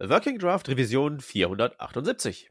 Working Draft Revision 478.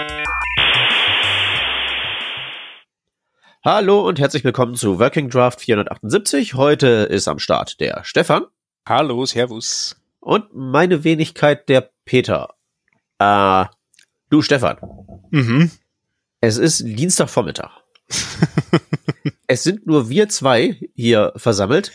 Hallo und herzlich willkommen zu Working Draft 478. Heute ist am Start der Stefan. Hallo, Servus. Und meine Wenigkeit der Peter. Äh, du Stefan. Mhm. Es ist Dienstagvormittag. es sind nur wir zwei hier versammelt.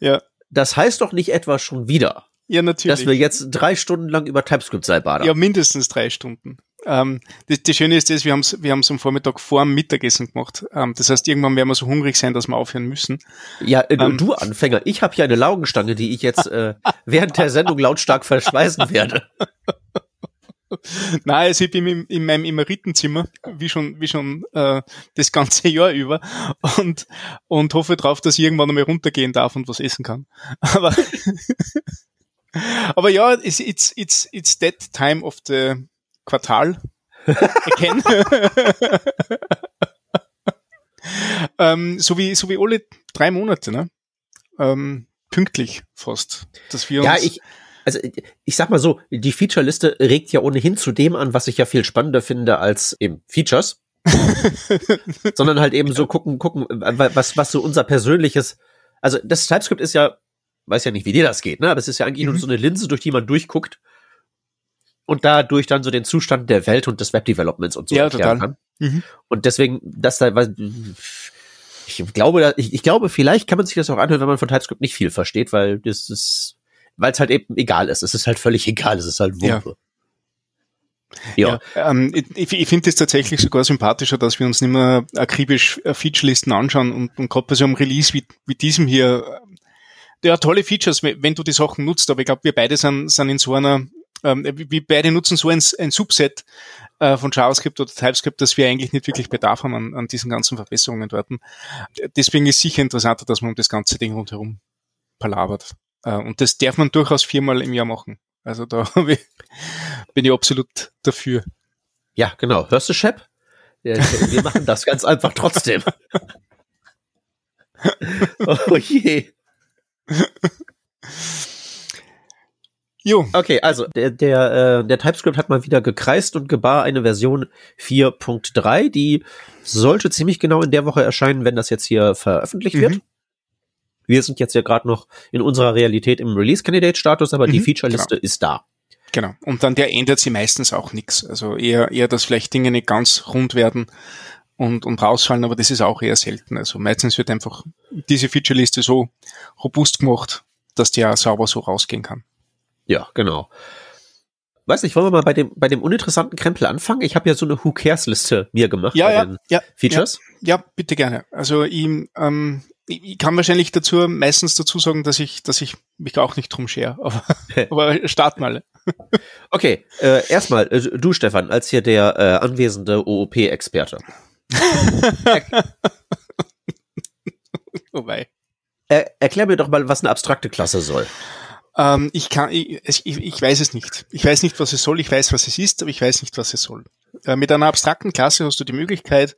Ja. Das heißt doch nicht etwa schon wieder, Ja, natürlich. dass wir jetzt drei Stunden lang über TypeScript seilbadern. ja, mindestens drei Stunden. Ähm, das, das Schöne ist das, wir haben es wir haben's am Vormittag vor dem Mittagessen gemacht. Ähm, das heißt, irgendwann werden wir so hungrig sein, dass wir aufhören müssen. Ja, äh, Ähm. du Anfänger, ich habe hier eine Laugenstange, die ich jetzt äh, während der Sendung lautstark verschweißen werde. Nein, also ich bin in, in meinem Emeritenzimmer, wie schon, wie schon äh, das ganze Jahr über und, und hoffe drauf, dass ich irgendwann einmal runtergehen darf und was essen kann. Aber, aber ja, it's, it's, it's, it's that time of the Quartal. Again. ähm, so, wie, so wie alle drei Monate, ne? Ähm, pünktlich fast. Dass wir uns Ja, ich, also ich sag mal so, die Feature-Liste regt ja ohnehin zu dem an, was ich ja viel spannender finde als eben Features. sondern halt eben so gucken, gucken, äh, was, was so unser persönliches, also das TypeScript ist ja, weiß ja nicht, wie dir das geht, ne, aber es ist ja eigentlich nur Mhm. so eine Linse, durch die man durchguckt und dadurch dann so den Zustand der Welt und des Webdevelopments und so Ja, erklären total. kann. Mhm. Und deswegen, dass da, was- ich glaube, ich, ich glaube, vielleicht kann man sich das auch anhören, wenn man von TypeScript nicht viel versteht, weil das ist, weil es halt eben egal ist. Es ist halt völlig egal. Es ist halt Ja. Wumpe. Ja. Ja, ähm, ich, ich finde es tatsächlich sogar sympathischer, dass wir uns nicht mehr akribisch äh, Featurelisten anschauen und, und gerade bei so einem Release wie, wie diesem hier, äh, ja, tolle Features, wenn wenn du die Sachen nutzt, aber ich glaube, wir beide sind, sind in so einer, ähm, wir beide nutzen so ein, ein Subset äh, von JavaScript oder TypeScript, dass wir eigentlich nicht wirklich Bedarf haben an, an diesen ganzen Verbesserungen dort. Deswegen ist sicher interessanter, dass man um das ganze Ding rundherum palabert. Äh, und das darf man durchaus viermal im Jahr machen. Also da bin ich absolut dafür. ja, genau. Hörst du, Shep? Wir machen das ganz einfach trotzdem. oh je. Jo, Okay, also der, der, äh, der TypeScript hat mal wieder gekreist und gebar eine Version 4.3, die sollte ziemlich genau in der Woche erscheinen, wenn das jetzt hier veröffentlicht Mhm. wird. Wir sind jetzt ja gerade noch in unserer Realität im Release-Candidate-Status, aber die Mhm, Feature-Liste ist da. genau. Und dann der ändert sie meistens auch nichts. Also eher, eher, dass vielleicht Dinge nicht ganz rund werden und, und rausfallen, aber das ist auch eher selten. Also meistens wird einfach diese Featureliste so robust gemacht, dass die auch sauber so rausgehen kann. Ja, genau. Weiß nicht, wollen wir mal bei dem, bei dem uninteressanten Krempel anfangen? Ich habe ja so eine Who Cares-Liste mir gemacht Ja, bei ja, den ja. Features. Ja, ja, bitte gerne. Also ich, ähm, ich, kann wahrscheinlich dazu meistens dazu sagen, dass ich, dass ich mich auch nicht drum schere. Aber, aber starten alle. Okay, äh, erstmal, äh, du Stefan, als hier der äh, anwesende OOP-Experte. Wobei. Er, erklär mir doch mal, was eine abstrakte Klasse soll. Ähm, ich kann, ich, ich, ich weiß es nicht. Ich weiß nicht, was es soll. Ich weiß, was es ist, aber ich weiß nicht, was es soll. Äh, mit einer abstrakten Klasse hast du die Möglichkeit,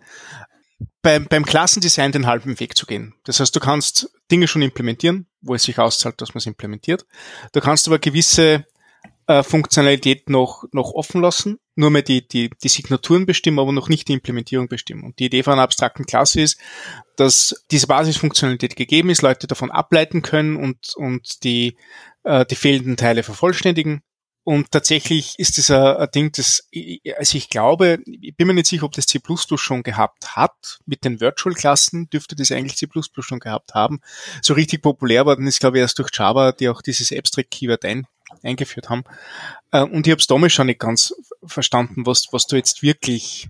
beim, beim Klassendesign den halben Weg zu gehen. Das heißt, du kannst Dinge schon implementieren, wo es sich auszahlt, dass man es implementiert. Du kannst aber gewisse äh, Funktionalität noch, noch offen lassen, nur mehr die, die, die Signaturen bestimmen, aber noch nicht die Implementierung bestimmen. Und die Idee von einer abstrakten Klasse ist, dass diese Basisfunktionalität gegeben ist, Leute davon ableiten können und, und die, äh, die fehlenden Teile vervollständigen Und tatsächlich ist das ein, ein Ding, das, also ich glaube, ich bin mir nicht sicher, ob das C++ schon gehabt hat. Mit den Virtual-Klassen dürfte das eigentlich C++ schon gehabt haben. So richtig populär worden ist, glaube ich, erst durch Java, die auch dieses Abstract-Keyword ein, eingeführt haben. Äh, und ich habe es damals schon nicht ganz verstanden, was, was da jetzt wirklich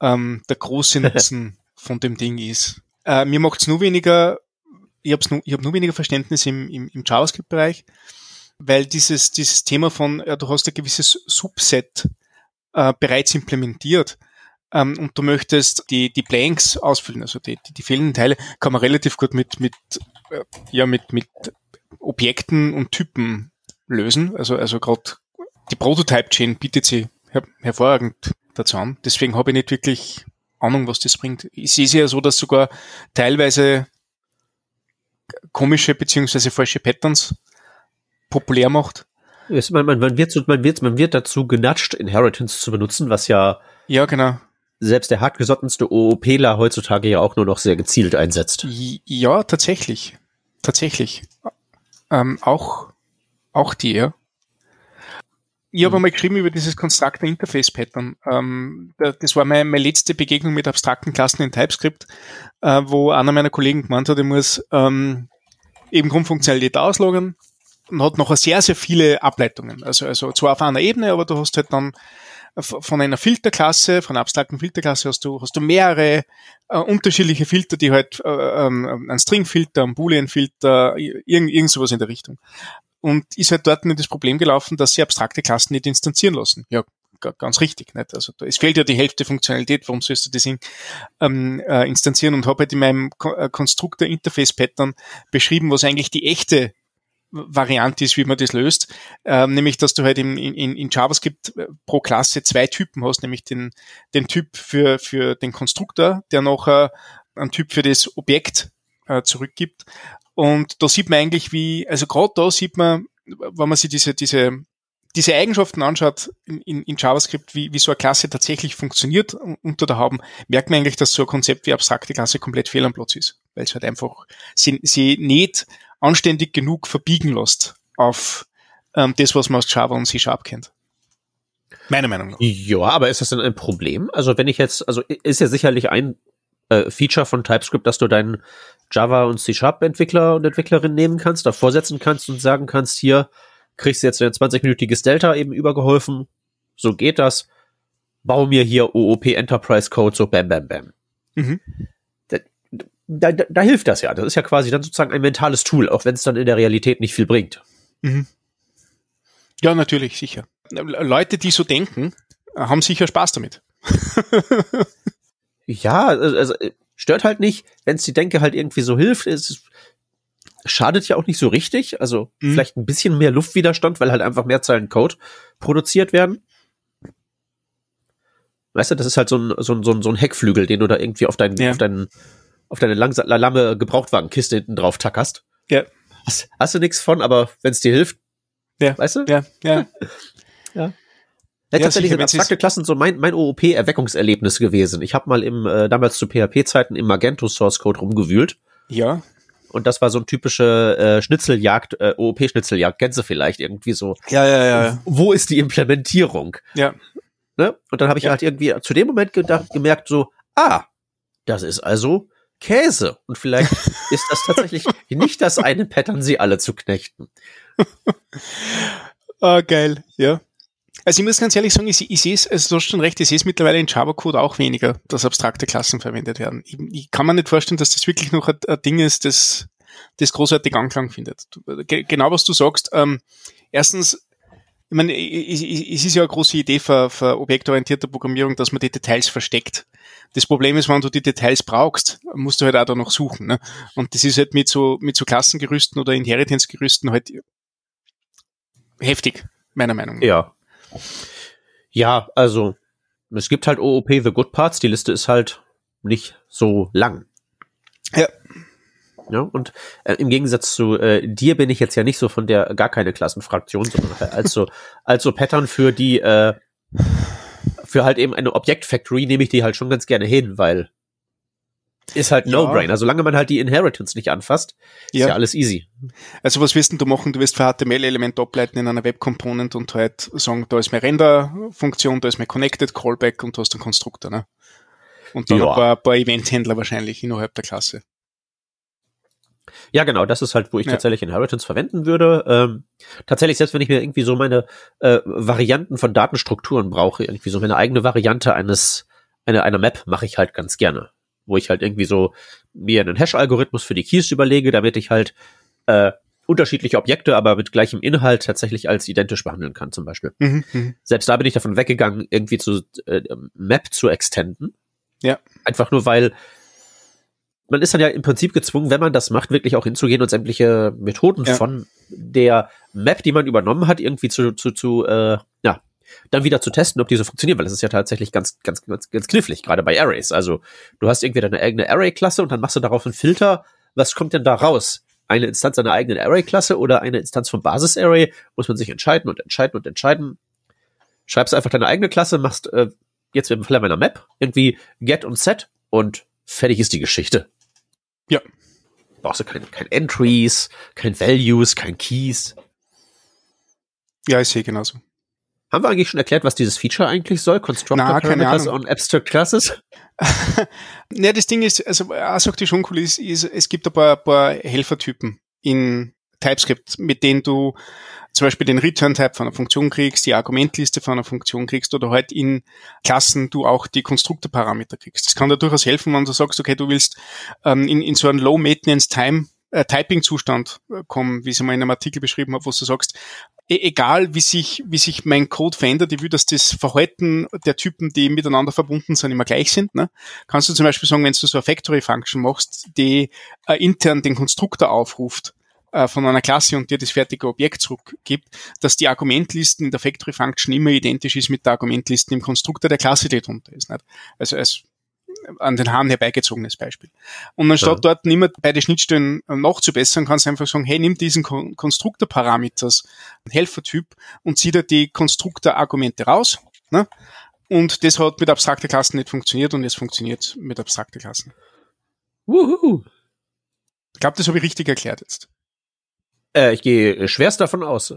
ähm, der große Nutzen von dem Ding ist. Äh, mir macht es nur weniger, ich habe nur, ich hab nur weniger Verständnis im, im, im JavaScript-Bereich weil dieses, dieses Thema von, ja, du hast ein gewisses Subset äh, bereits implementiert ähm, und du möchtest die, die Blanks ausfüllen, also die, die, die fehlenden Teile, kann man relativ gut mit, mit, äh, ja, mit, mit Objekten und Typen lösen. Also, also gerade die Prototype-Chain bietet sie her hervorragend dazu an. Deswegen habe ich nicht wirklich Ahnung, was das bringt. Ich sehe ja so, dass sogar teilweise komische beziehungsweise falsche Patterns populär macht. Es, man, man, man, wird, man, wird, man wird dazu genatscht, Inheritance zu benutzen, was ja ja genau selbst der hartgesottenste OOPler heutzutage ja auch nur noch sehr gezielt einsetzt. Ja, tatsächlich. Tatsächlich. Ähm, auch, auch die, ja. Ich habe hm. einmal geschrieben über dieses Constructor Interface Pattern. Ähm, das war meine, meine letzte Begegnung mit abstrakten Klassen in TypeScript, äh, wo einer meiner Kollegen gemeint hat, ich muss ähm, eben Grundfunktionalität auslogern, und hat noch sehr, sehr viele Ableitungen. Also, also zwar auf einer Ebene, aber du hast halt dann von einer Filterklasse, von einer abstrakten Filterklasse hast du, hast du mehrere äh, unterschiedliche Filter, die halt äh, ähm, ein Stringfilter, ein Boolean-Filter, irgend, irgend sowas in der Richtung. Und ist halt dort nicht das Problem gelaufen, dass sie abstrakte Klassen nicht instanzieren lassen. Ja, ganz richtig. Nicht? Also es fehlt ja die Hälfte Funktionalität, warum sollst du das in, ähm, äh, instanzieren? Und habe halt in meinem äh, Konstruktor Interface Pattern beschrieben, was eigentlich die echte Variante ist, wie man das löst, ähm, nämlich dass du halt in, in, in JavaScript äh, pro Klasse zwei Typen hast, nämlich den, den Typ für, für den Konstruktor, der noch äh, einen Typ für das Objekt äh, zurückgibt. Und da sieht man eigentlich, wie, also gerade da sieht man, wenn man sich diese, diese, diese Eigenschaften anschaut in, in, in JavaScript, wie, wie so eine Klasse tatsächlich funktioniert unter der Haube, merkt man eigentlich, dass so ein Konzept wie abstrakte Klasse komplett fehl am Platz ist, weil es halt einfach sie, sie nicht anständig genug verbiegen lässt auf ähm, das, was man aus Java und C-Sharp kennt. Meiner Meinung nach. Ja, aber ist das denn ein Problem? Also wenn ich jetzt, also ist ja sicherlich ein äh, Feature von TypeScript, dass du deinen Java und C-Sharp-Entwickler und Entwicklerin nehmen kannst, davor setzen kannst und sagen kannst, hier kriegst du jetzt ein 20-minütiges Delta eben übergeholfen. So geht das. Bau mir hier OOP Enterprise Code, so bam, bam, bam. Mhm da, da, da hilft das ja. Das ist ja quasi dann sozusagen ein mentales Tool, auch wenn es dann in der Realität nicht viel bringt. Mhm. Ja, natürlich, sicher. Leute, die so denken, haben sicher Spaß damit. ja, also, also stört halt nicht, wenn es die Denke halt irgendwie so hilft. Es schadet ja auch nicht so richtig. Also mhm. vielleicht ein bisschen mehr Luftwiderstand, weil halt einfach mehr Zeilen Code produziert werden. Weißt du, das ist halt so ein, so ein, so ein, so ein Heckflügel, den du da irgendwie auf deinen, ja. auf deinen auf deine langsame Gebrauchtwagenkiste hinten drauf tackerst. Ja. Hast, hast du nichts von, aber wenn es dir hilft, ja. weißt du? Ja, ja. ja. Ja, tatsächlich sind abstrakte Klassen so mein, mein OOP-Erweckungserlebnis gewesen. Ich habe mal im äh, damals zu PHP-Zeiten im Magento Source Code rumgewühlt. Ja. Und das war so ein typische äh, Schnitzeljagd, äh, OOP-Schnitzeljagd, du vielleicht irgendwie so. Ja, ja, ja. Wo ist die Implementierung? Ja. Ne? Und dann habe ich ja. halt irgendwie zu dem Moment gedacht, gemerkt so, ah, das ist also Käse. Und vielleicht ist das tatsächlich nicht das eine Pattern, sie alle zu knechten. ah, geil, ja. Also ich muss ganz ehrlich sagen, ich, ich sehe es, also du hast schon recht, ich sehe es mittlerweile in Java-Code auch weniger, dass abstrakte Klassen verwendet werden. Ich, ich, kann mir nicht vorstellen, dass das wirklich noch ein, ein Ding ist, das, das großartig Anklang findet. Genau was du sagst. Ähm, erstens, ich meine, es ist ja eine große Idee für, für objektorientierte Programmierung, dass man die Details versteckt. Das Problem ist, wenn du die Details brauchst, musst du halt auch da noch suchen. Ne? Und das ist halt mit so, mit so Klassengerüsten oder Inheritance-Gerüsten halt heftig, meiner Meinung nach. Ja. Ja, also, es gibt halt OOP The Good Parts, die Liste ist halt nicht so lang. Ja. Ja, und äh, im Gegensatz zu äh, dir bin ich jetzt ja nicht so von der gar keine Klassenfraktion, sondern halt als so, als so Pattern für die äh, für halt eben eine Objektfactory nehme ich die halt schon ganz gerne hin, weil Ist halt No-Brainer. Solange man halt die Inheritance nicht anfasst, ist ja, ja alles easy. Also was wirst du machen? Du wirst für HTML-Element ableiten in einer Web-Component und halt sagen, da ist meine Render-Funktion, da ist mein Connected Callback und du hast einen Konstruktor, ne? Und dann ja. ein paar, paar Event-Händler wahrscheinlich innerhalb der Klasse. Ja, genau, das ist halt, wo ich ja. tatsächlich Inheritance verwenden würde. Ähm, tatsächlich, selbst wenn ich mir irgendwie so meine äh, Varianten von Datenstrukturen brauche, irgendwie so meine eigene Variante eines, einer, einer Map mache ich halt ganz gerne wo ich halt irgendwie so mir einen Hash-Algorithmus für die Keys überlege, damit ich halt äh, unterschiedliche Objekte, aber mit gleichem Inhalt tatsächlich als identisch behandeln kann, zum Beispiel. Mhm, mhm. Selbst da bin ich davon weggegangen, irgendwie zu äh, Map zu extenden. Ja. Einfach nur, weil man ist dann ja im Prinzip gezwungen, wenn man das macht, wirklich auch hinzugehen und sämtliche Methoden ja. von der Map, die man übernommen hat, irgendwie zu, zu, zu äh, ja, dann wieder zu testen, ob die so funktionieren, weil das ist ja tatsächlich ganz, ganz, ganz, ganz knifflig, gerade bei Arrays. Also du hast irgendwie deine eigene Array-Klasse und dann machst du darauf einen Filter. Was kommt denn da raus? Eine Instanz einer eigenen Array-Klasse oder eine Instanz vom Basis-Array? Muss man sich entscheiden und entscheiden und entscheiden. Schreibst einfach deine eigene Klasse, machst äh, jetzt im Fall meiner Map irgendwie get und set und fertig ist die Geschichte. Ja. Brauchst du kein, kein Entries, kein Values, kein Keys. Ja, ich sehe genauso. Haben wir eigentlich schon erklärt, was dieses Feature eigentlich soll? Constructor Na, Parameters on Abstract Classes? ja, das Ding ist, also auch die schon cool ist, ist, es gibt ein paar, paar Helfertypen in TypeScript, mit denen du zum Beispiel den Return-Type von einer Funktion kriegst, die Argumentliste von einer Funktion kriegst oder halt in Klassen du auch die Konstruktorparameter kriegst. Das kann dir durchaus helfen, wenn du sagst, okay, du willst ähm, in, in so einen Low-Maintenance-Time äh, Typing-Zustand äh, kommen, wie ich es mal in einem Artikel beschrieben habe, wo du sagst, e egal wie sich, wie sich mein Code verändert, ich will, dass das Verhalten der Typen, die miteinander verbunden sind, immer gleich sind. Ne? Kannst du zum Beispiel sagen, wenn du so eine Factory-Function machst, die äh, intern den Konstruktor aufruft, äh, von einer Klasse und dir das fertige Objekt zurückgibt, dass die Argumentlisten in der Factory Function immer identisch ist mit der Argumentlisten im Konstruktor der Klasse, die drunter ist. Nicht? Also als an den Haaren herbeigezogenes Beispiel. Und anstatt ja. dort nicht mehr beide Schnittstellen äh, nachzubessern, kannst du einfach sagen, hey, nimm diesen Kon Konstruktorparameters, Helfertyp, und zieh dir die Konstruktorargumente raus. Ne? Und das hat mit abstrakten Klassen nicht funktioniert und es funktioniert mit abstrakten Klassen. Wuhu. Ich glaube, das habe ich richtig erklärt jetzt. Äh, ich gehe schwerst davon aus.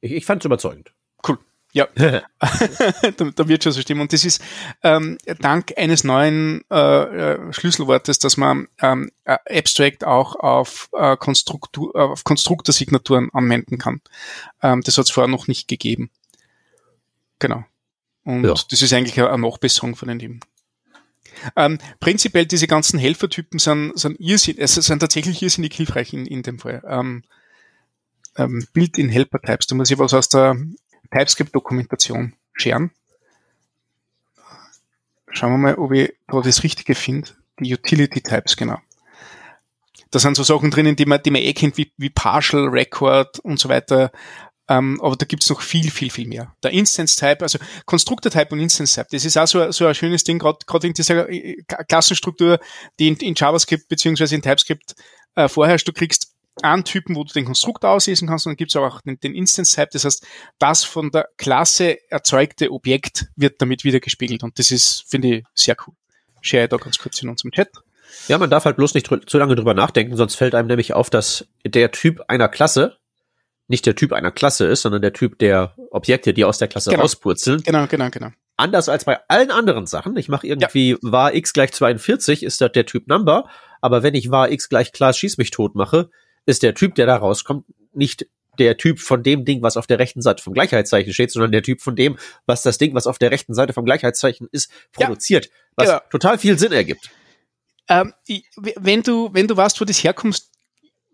Ich, ich fand es überzeugend. Cool. Ja, da, wird schon so stimmen. Und das ist ähm, dank eines neuen äh, äh, Schlüsselwortes, dass man ähm, äh, Abstract auch auf, äh, auf Konstruktorsignaturen anwenden kann. Ähm, das hat es vorher noch nicht gegeben. Genau. Und ja. das ist eigentlich eine Nachbesserung von den Themen. Ähm, prinzipiell diese ganzen Helfertypen sind, sind, irrsinnig, also sind tatsächlich irrsinnig hilfreich in, in dem Fall. Ähm, ähm, Build in Helper Types. Da muss ich was aus der TypeScript-Dokumentation scheren. Schauen wir mal, ob ich da das Richtige finde. Die Utility Types, genau. Da sind so Sachen drinnen, die man, die man eh kennt, wie, wie Partial Record und so weiter. Ähm, aber da gibt's noch viel, viel, viel mehr. Der Instance-Type, also Constructor-Type und Instance-Type, das ist auch so, so ein schönes Ding, gerade in dieser äh, Klassenstruktur, die in, in JavaScript beziehungsweise in TypeScript äh, vorherrscht. Du kriegst einen Typen, wo du den Konstruktor auslesen kannst, und dann gibt es auch den, den Instance-Type. Das heißt, das von der Klasse erzeugte Objekt wird damit wieder gespiegelt. Und das ist, finde ich, sehr cool. Share ich da ganz kurz in unserem Chat. Ja, man darf halt bloß nicht zu lange drüber nachdenken, sonst fällt einem nämlich auf, dass der Typ einer Klasse nicht der Typ einer Klasse ist, sondern der Typ der Objekte, die aus der Klasse genau. rauspurzeln. Genau, genau, genau. Anders als bei allen anderen Sachen. Ich mache irgendwie ja. war x gleich 42, ist das der Typ Number. Aber wenn ich war x gleich Class schieß mich tot mache, ist der Typ, der da rauskommt, nicht der Typ von dem Ding, was auf der rechten Seite vom Gleichheitszeichen steht, sondern der Typ von dem, was das Ding, was auf der rechten Seite vom Gleichheitszeichen ist, produziert. Ja, was genau. total viel Sinn ergibt. Ähm, wenn du, wenn du weißt, wo das herkommst,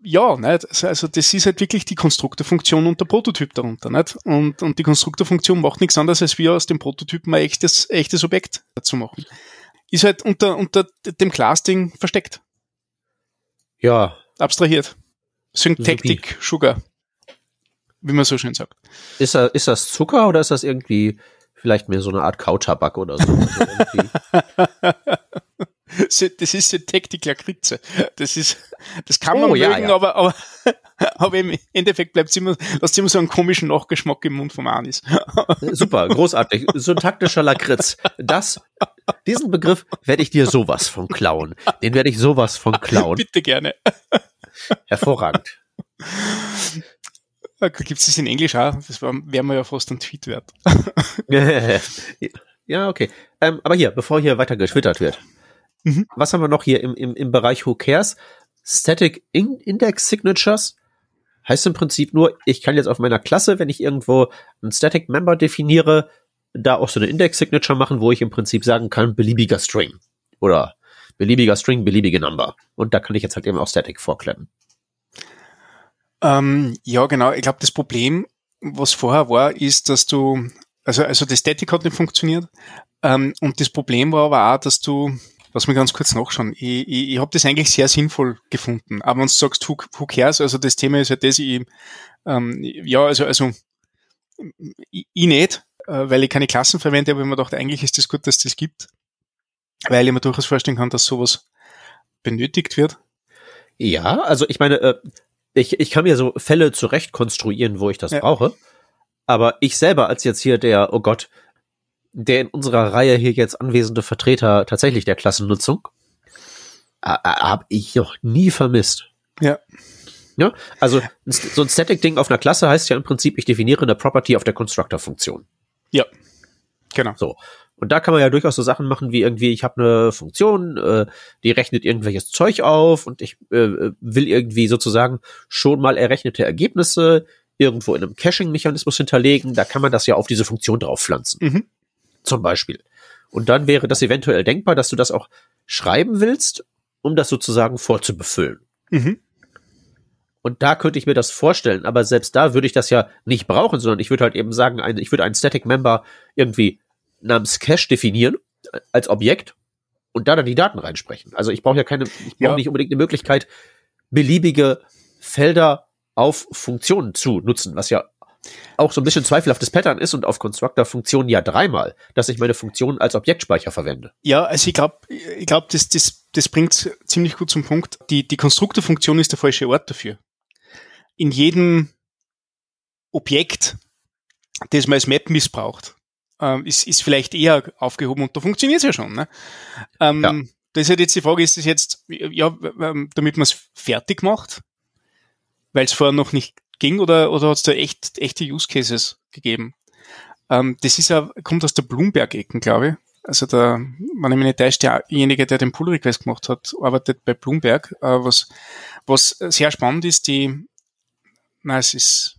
ja, nicht? also das ist halt wirklich die Konstruktorfunktion und der Prototyp darunter. Nicht? Und, und die Konstruktorfunktion macht nichts anderes, als wir aus dem Prototypen ein echtes, echtes Objekt zu machen. Ist halt unter, unter dem Class-Ding versteckt. Ja. Abstrahiert. Syntactic Sugar, wie man so schön sagt. Ist, das, ist das Zucker oder ist das irgendwie vielleicht mehr so eine Art Kautabak oder so? Also das ist Syntactic Lakritze. Das ist, das kann man oh, mögen, ja, ja. aber, aber, aber im Endeffekt bleibt immer, lasst immer so einen komischen Nachgeschmack im Mund vom Anis. Super, großartig. Syntaktischer Lakritz. Das, diesen Begriff werde ich dir sowas von klauen. Den werde ich sowas von klauen. Bitte gerne. Hervorragend. Gibt es das in Englisch auch? Das wäre mir ja fast ein Tweet wert. ja, okay. Ähm, aber hier, bevor hier weiter getwittert wird. Mhm. Was haben wir noch hier im, im, im Bereich Who Cares? Static Index Signatures heißt im Prinzip nur, ich kann jetzt auf meiner Klasse, wenn ich irgendwo einen Static Member definiere, da auch so eine Index Signature machen, wo ich im Prinzip sagen kann, beliebiger String oder beliebiger String, beliebige Number. Und da kann ich jetzt halt eben auch Static vorklemmen. Ähm, ja, genau. Ich glaube, das Problem, was vorher war, ist, dass du, also, also das Static hat nicht funktioniert. Ähm, und das Problem war aber auch, dass du, lass mich ganz kurz nachschauen, ich, ich, ich habe das eigentlich sehr sinnvoll gefunden. Aber wenn du sagst, who, who cares, also das Thema ist ja das, ich, ähm, ja, also, also ich, ich nicht, äh, weil ich keine Klassen verwende, aber ich mir dachte, eigentlich ist das gut, dass das gibt. Weil ich mir durchaus vorstellen kann, dass sowas benötigt wird. Ja, also ich meine, äh, ich, ich kann mir so Fälle zurecht konstruieren, wo ich das ja. brauche. Aber ich selber als jetzt hier der, oh Gott, der in unserer Reihe hier jetzt anwesende Vertreter tatsächlich der Klassennutzung, äh, habe ich noch nie vermisst. Ja. Ja, also so ein Static-Ding auf einer Klasse heißt ja im Prinzip, ich definiere eine Property auf der Constructor-Funktion. Ja, genau. So. Und da kann man ja durchaus so Sachen machen wie irgendwie, ich habe eine Funktion, äh, die rechnet irgendwelches Zeug auf und ich äh, will irgendwie sozusagen schon mal errechnete Ergebnisse irgendwo in einem Caching-Mechanismus hinterlegen. Da kann man das ja auf diese Funktion drauf pflanzen. Mhm. Zum Beispiel. Und dann wäre das eventuell denkbar, dass du das auch schreiben willst, um das sozusagen vorzubefüllen. Mhm. Und da könnte ich mir das vorstellen, aber selbst da würde ich das ja nicht brauchen, sondern ich würde halt eben sagen, ich würde einen Static Member irgendwie namens Cache definieren als Objekt und da dann die Daten reinsprechen. Also ich brauche ja keine, ich brauche ja. nicht unbedingt eine Möglichkeit, beliebige Felder auf Funktionen zu nutzen, was ja auch so ein bisschen zweifelhaftes Pattern ist und auf Constructor-Funktionen ja dreimal, dass ich meine Funktion als Objektspeicher verwende. Ja, also ich glaube, ich glaube, das, das, das bringt ziemlich gut zum Punkt. Die, die Konstruktorfunktion ist der falsche Ort dafür. In jedem Objekt, das man als Map missbraucht, ähm, ist, ist vielleicht eher aufgehoben und da funktioniert es ja schon. Ne? Ähm, ja. Das ist halt jetzt die Frage, ist es jetzt, ja, ähm, damit man es fertig macht, weil es vorher noch nicht ging oder, oder hat es da echt, echte Use Cases gegeben? Ähm, das ist ja, kommt aus der Bloomberg-Ecken, glaube ich. Also der, wenn ich mich nicht täusche, derjenige, der den Pull-Request gemacht hat, arbeitet bei Bloomberg. Äh, was, was sehr spannend ist, die, na, es ist,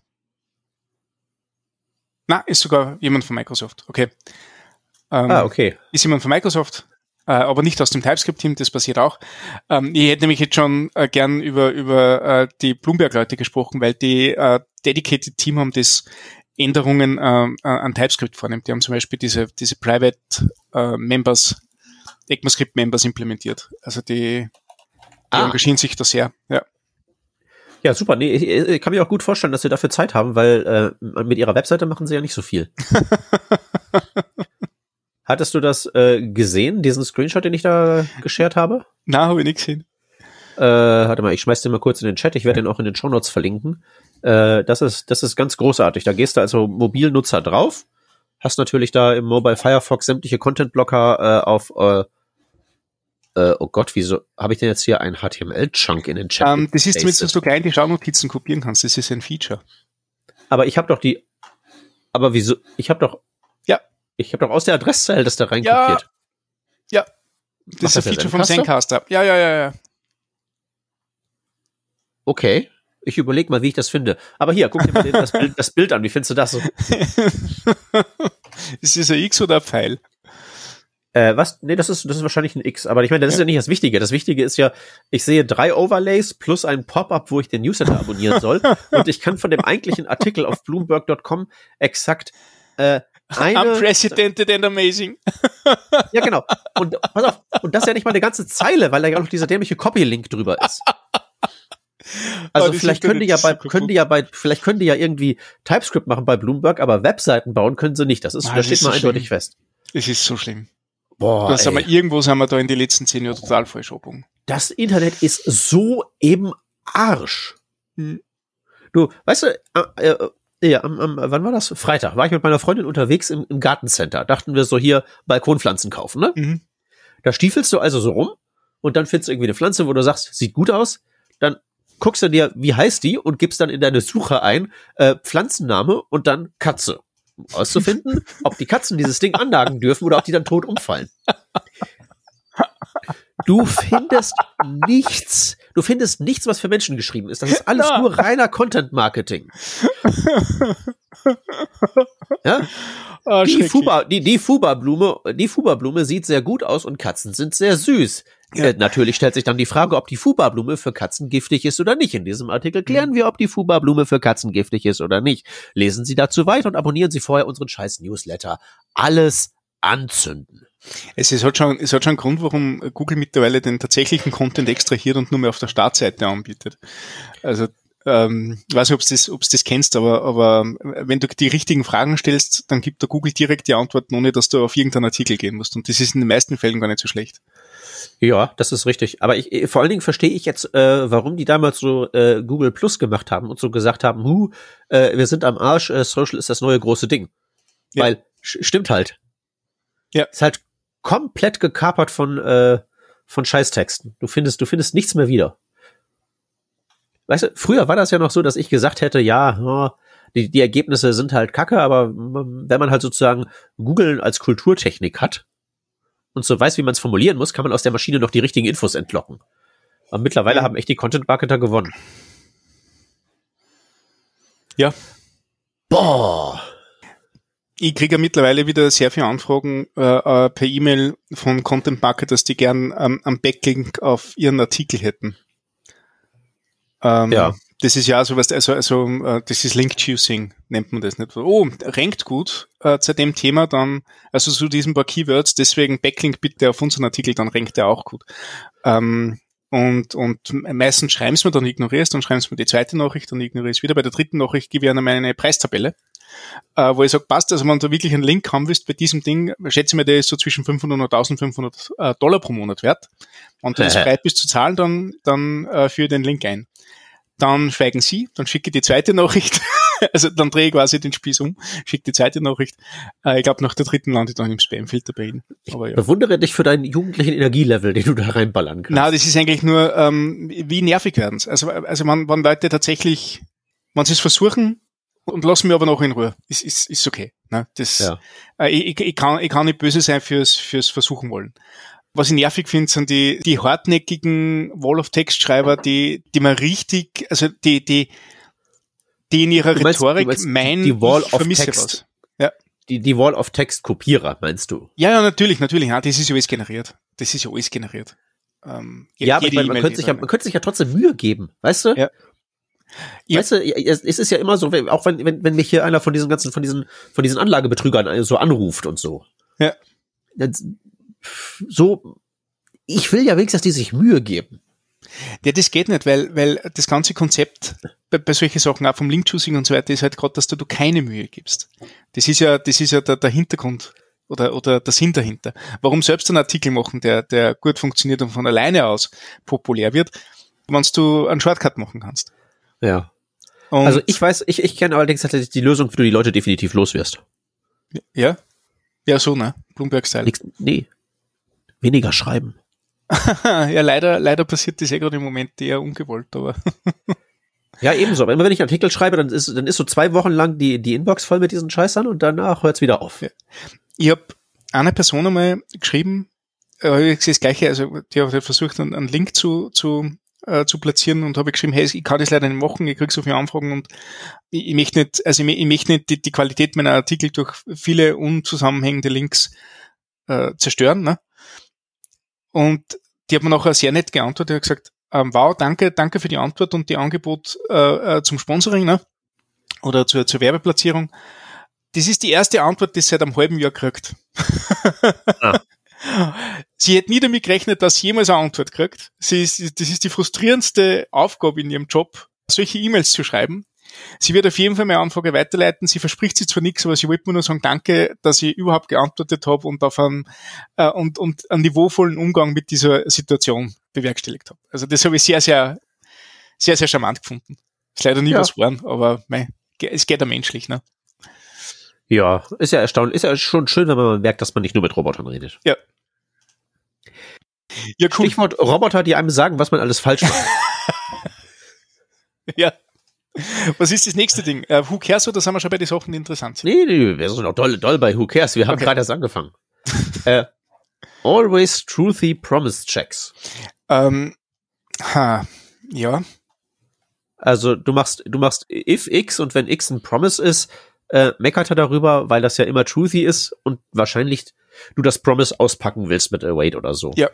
na, ist sogar jemand von Microsoft. Okay. Ähm, ah, okay. Ist jemand von Microsoft, äh, aber nicht aus dem TypeScript-Team, das passiert auch. Ähm, ich hätte nämlich jetzt schon äh, gern über, über äh, die Bloomberg-Leute gesprochen, weil die äh, Dedicated Team haben das Änderungen äh, an TypeScript vornimmt. Die haben zum Beispiel diese, diese Private äh, Members, ECMAScript Members implementiert. Also die, die ah. engagieren sich da sehr. Ja. Ja, super. Nee, ich, ich kann mir auch gut vorstellen, dass sie dafür Zeit haben, weil äh, mit ihrer Webseite machen sie ja nicht so viel. Hattest du das äh, gesehen, diesen Screenshot, den ich da geshared habe? Na, habe ich nicht gesehen. Äh, warte mal, ich schmeiß den mal kurz in den Chat. Ich werde den auch in den Show Notes verlinken. Äh, das ist, das ist ganz großartig. Da gehst du also Mobilnutzer drauf, hast natürlich da im Mobile Firefox sämtliche Content-Blocker äh, auf äh, äh, oh Gott, wieso habe ich denn jetzt hier einen HTML-Chunk in den Chat? Um, ähm, das ist zumindest, dass du gleich die Schaunotizen kopieren kannst. Das ist ein Feature. Aber ich habe doch die. Aber wieso? Ich habe doch. Ja. Ich habe doch aus der Adresszeile das da reinkopiert. Ja. ja. Das Macht ist ein Feature vom Zencaster. Ja, ja, ja, ja. Okay. Ich überlege mal, wie ich das finde. Aber hier, guck dir mal das, Bild, das Bild an. Wie findest du das? ist das ein X oder ein Pfeil? Äh, was? Nee, das ist, das ist wahrscheinlich ein X. Aber ich meine, das ja. ist ja nicht das Wichtige. Das Wichtige ist ja, ich sehe drei Overlays plus ein Pop-up, wo ich den Newsletter abonnieren soll. und ich kann von dem eigentlichen Artikel auf Bloomberg.com exakt äh, eine, Unprecedented and amazing. ja, genau. Und pass auf, und das ist ja nicht mal eine ganze Zeile, weil da ja auch noch dieser dämliche Copy-Link drüber ist. Also oh, vielleicht können die ja bei, können die ja bei, vielleicht können die ja irgendwie TypeScript machen bei Bloomberg, aber Webseiten bauen können sie nicht. Das ist, ah, da steht mal so eindeutig fest. Es ist so schlimm. Boah, das haben wir, irgendwo sind wir da in die letzten zehn Jahre total falsch. Das Internet ist so im Arsch. Hm. Du, weißt du, äh, äh, ja, am, am, wann war das? Freitag. War ich mit meiner Freundin unterwegs im, im Gartencenter. Dachten wir so hier Balkonpflanzen kaufen, ne? Mhm. Da stiefelst du also so rum und dann findest du irgendwie eine Pflanze, wo du sagst, sieht gut aus. Dann guckst du dir, wie heißt die und gibst dann in deine Suche ein äh, Pflanzenname und dann Katze. Um auszufinden, ob die Katzen dieses Ding anlagen dürfen oder ob die dann tot umfallen. Du findest nichts. Du findest nichts, was für Menschen geschrieben ist. Das ist alles Ja. nur reiner Content Marketing. Ja? Ah, Die. Fuba, die, die Fuba-Blume, die Fuba-Blume sieht sehr gut aus und Katzen sind sehr süß. Ja. Äh, natürlich stellt sich dann die Frage, ob die Fuba-Blume für Katzen giftig ist oder nicht. In diesem Artikel klären wir, ob die Fuba-Blume für Katzen giftig ist oder nicht. Lesen Sie dazu weiter und abonnieren Sie vorher unseren scheiß Newsletter. Alles anzünden. Es, ist, hat schon, es hat schon einen Grund, warum Google mittlerweile den tatsächlichen Content extrahiert und nur mehr auf der Startseite anbietet. Also ähm, ich weiß nicht, ob du das, ob's das kennst, aber, aber wenn du die richtigen Fragen stellst, dann gibt der Google direkt die Antworten, ohne dass du auf irgendeinen Artikel gehen musst. Und das ist in den meisten Fällen gar nicht so schlecht. Ja, das ist richtig. Aber ich, vor allen Dingen verstehe ich jetzt, äh, warum die damals so äh, Google Plus gemacht haben und so gesagt haben, hu, äh, wir sind am Arsch, äh, Social ist das neue große Ding. Ja. Weil, stimmt halt. Ja. Ist halt komplett gekapert von, äh, von Scheißtexten. Du findest, du findest nichts mehr wieder. Weißt du, früher war das ja noch so, dass ich gesagt hätte, ja, ja, die, die Ergebnisse sind halt kacke, aber wenn man halt sozusagen Google als Kulturtechnik hat und so weiß, wie man es formulieren muss, kann man aus der Maschine noch die richtigen Infos entlocken. Aber mittlerweile haben echt die Content-Marketer gewonnen. Ja. Boah. Ich kriege ja mittlerweile wieder sehr viele Anfragen äh, äh, per E-Mail von Content Marketers, die gern ähm, am Backlink auf ihren Artikel hätten. Ähm, Ja. Das ist ja sowas, also, also äh, das ist Link Choosing, nennt man das nicht. Oh, rankt gut äh, zu dem Thema, dann, also zu diesen paar Keywords, deswegen Backlink bitte auf unseren Artikel, dann rankt er auch gut. Ähm, und, und meistens schreiben sie mir, dann ignorierst, dann schreiben sie mir die zweite Nachricht, dann ignorierst wieder. Bei der dritten Nachricht gebe ich ihnen eine Preistabelle äh, wo ich sage, passt, also wenn du wirklich einen Link haben willst bei diesem Ding, schätze ich mir, der ist so zwischen 500 und 1500 äh, Dollar pro Monat wert. Und wenn du bereit bist zu zahlen, dann, dann äh, führe den Link ein. Dann schweigen sie, dann schicke ich die zweite Nachricht. also dann drehe ich quasi den Spieß um, schicke die zweite Nachricht. Äh, ich glaube, nach der dritten landet dann im Spamfilter bei ihnen. Aber ja. Bewundere dich für deinen jugendlichen Energielevel, den du da reinballern kannst. Na, das ist eigentlich nur, ähm, wie nervig werden's. Also, also wenn, wenn Leute tatsächlich, wenn sie es versuchen und lassen mir aber noch in Ruhe, ist, ist, ist okay. Ne? Das, Ja. äh, ich, ich, kann, ich kann nicht böse sein fürs, fürs Versuchen wollen. Was ich nervig finde, sind die, die hartnäckigen Wall-of-Text-Schreiber, die, die man richtig, also die, die, die in ihrer meinst- Rhetorik meinst meinen, die Wall of Text. Ja. Die, die Wall of Text Kopierer, meinst du? ja, ja, natürlich, natürlich. Ja, das ist ja alles generiert. Das ist ja alles generiert. Ähm, Ja, aber ich meine, man könnte sich ja, man könnte sich ja trotzdem Mühe geben, weißt du? Ja. Ja. Weißt du, es ist ja immer so, auch wenn, wenn, wenn mich hier einer von diesen ganzen, von diesen, von diesen Anlagebetrügern äh, so anruft und so. Ja. Das, so, ich will ja wenigstens, dass die sich Mühe geben. Ja, das geht nicht, weil, weil das ganze Konzept bei, bei solchen Sachen, auch vom Link-Choosing und so weiter, ist halt gerade, dass du, du keine Mühe gibst. Das ist ja, das ist ja der, der Hintergrund oder, oder der Sinn dahinter. Warum selbst einen Artikel machen, der, der gut funktioniert und von alleine aus populär wird, wenn du einen Shortcut machen kannst. Ja. Und, Also ich weiß, ich, ich kenne allerdings tatsächlich die Lösung, wie du die Leute definitiv los wirst. ja, ja, so, ne? Bloomberg-Style. Nee. Weniger schreiben. ja, leider, leider passiert das eh gerade im Moment eher ungewollt, aber Ja, ebenso. Aber immer wenn ich einen Artikel schreibe, dann ist, dann ist so zwei Wochen lang die, die Inbox voll mit diesen Scheißern und danach hört's wieder auf. Ja. ich habe einer Person einmal geschrieben, äh, das Gleiche, also die hat versucht, einen, einen Link zu, zu, äh, zu platzieren und habe geschrieben, hey, ich kann das leider nicht machen, ich krieg so viele Anfragen und ich, ich möchte nicht, also ich, ich möchte nicht die, die Qualität meiner Artikel durch viele unzusammenhängende Links äh, zerstören. Ne? Und die hat mir nachher sehr nett geantwortet, die hat gesagt, ähm, wow, danke, danke für die Antwort und die Angebot äh, äh, zum Sponsoring, ne? Oder zur, zur Werbeplatzierung. Das ist die erste Antwort, die sie seit einem halben Jahr kriegt. Ah. Sie hätte nie damit gerechnet, dass sie jemals eine Antwort kriegt. Sie ist, das ist die frustrierendste Aufgabe in ihrem Job, solche E-Mails zu schreiben. Sie wird auf jeden Fall meine Anfrage weiterleiten. Sie verspricht sich zwar nichts, aber sie wollte mir nur sagen, danke, dass ich überhaupt geantwortet habe und auf einen, äh, und, und einen niveauvollen Umgang mit dieser Situation bewerkstelligt habe. Also das habe ich sehr, sehr, sehr, sehr charmant gefunden. Ist leider nie Ja. was geworden, aber mei, es geht ja menschlich, ne? Ja, ist ja erstaunlich. Ist ja schon schön, wenn man merkt, dass man nicht nur mit Robotern redet. Ja. Ja, cool. Stichwort Roboter, die einem sagen, was man alles falsch macht. ja. Was ist das nächste Ding? Uh, who cares oder sind wir schon bei den Sachen, die interessant sind? Nee, nee, wir sind noch doll, doll bei Who cares. Wir haben okay. gerade erst angefangen. uh, always truthy promise checks. Ähm, ha, ja. Also du machst, du machst if x und wenn x ein Promise ist, äh, meckert er darüber, weil das ja immer truthy ist und wahrscheinlich du das Promise auspacken willst mit Await oder so. Ja.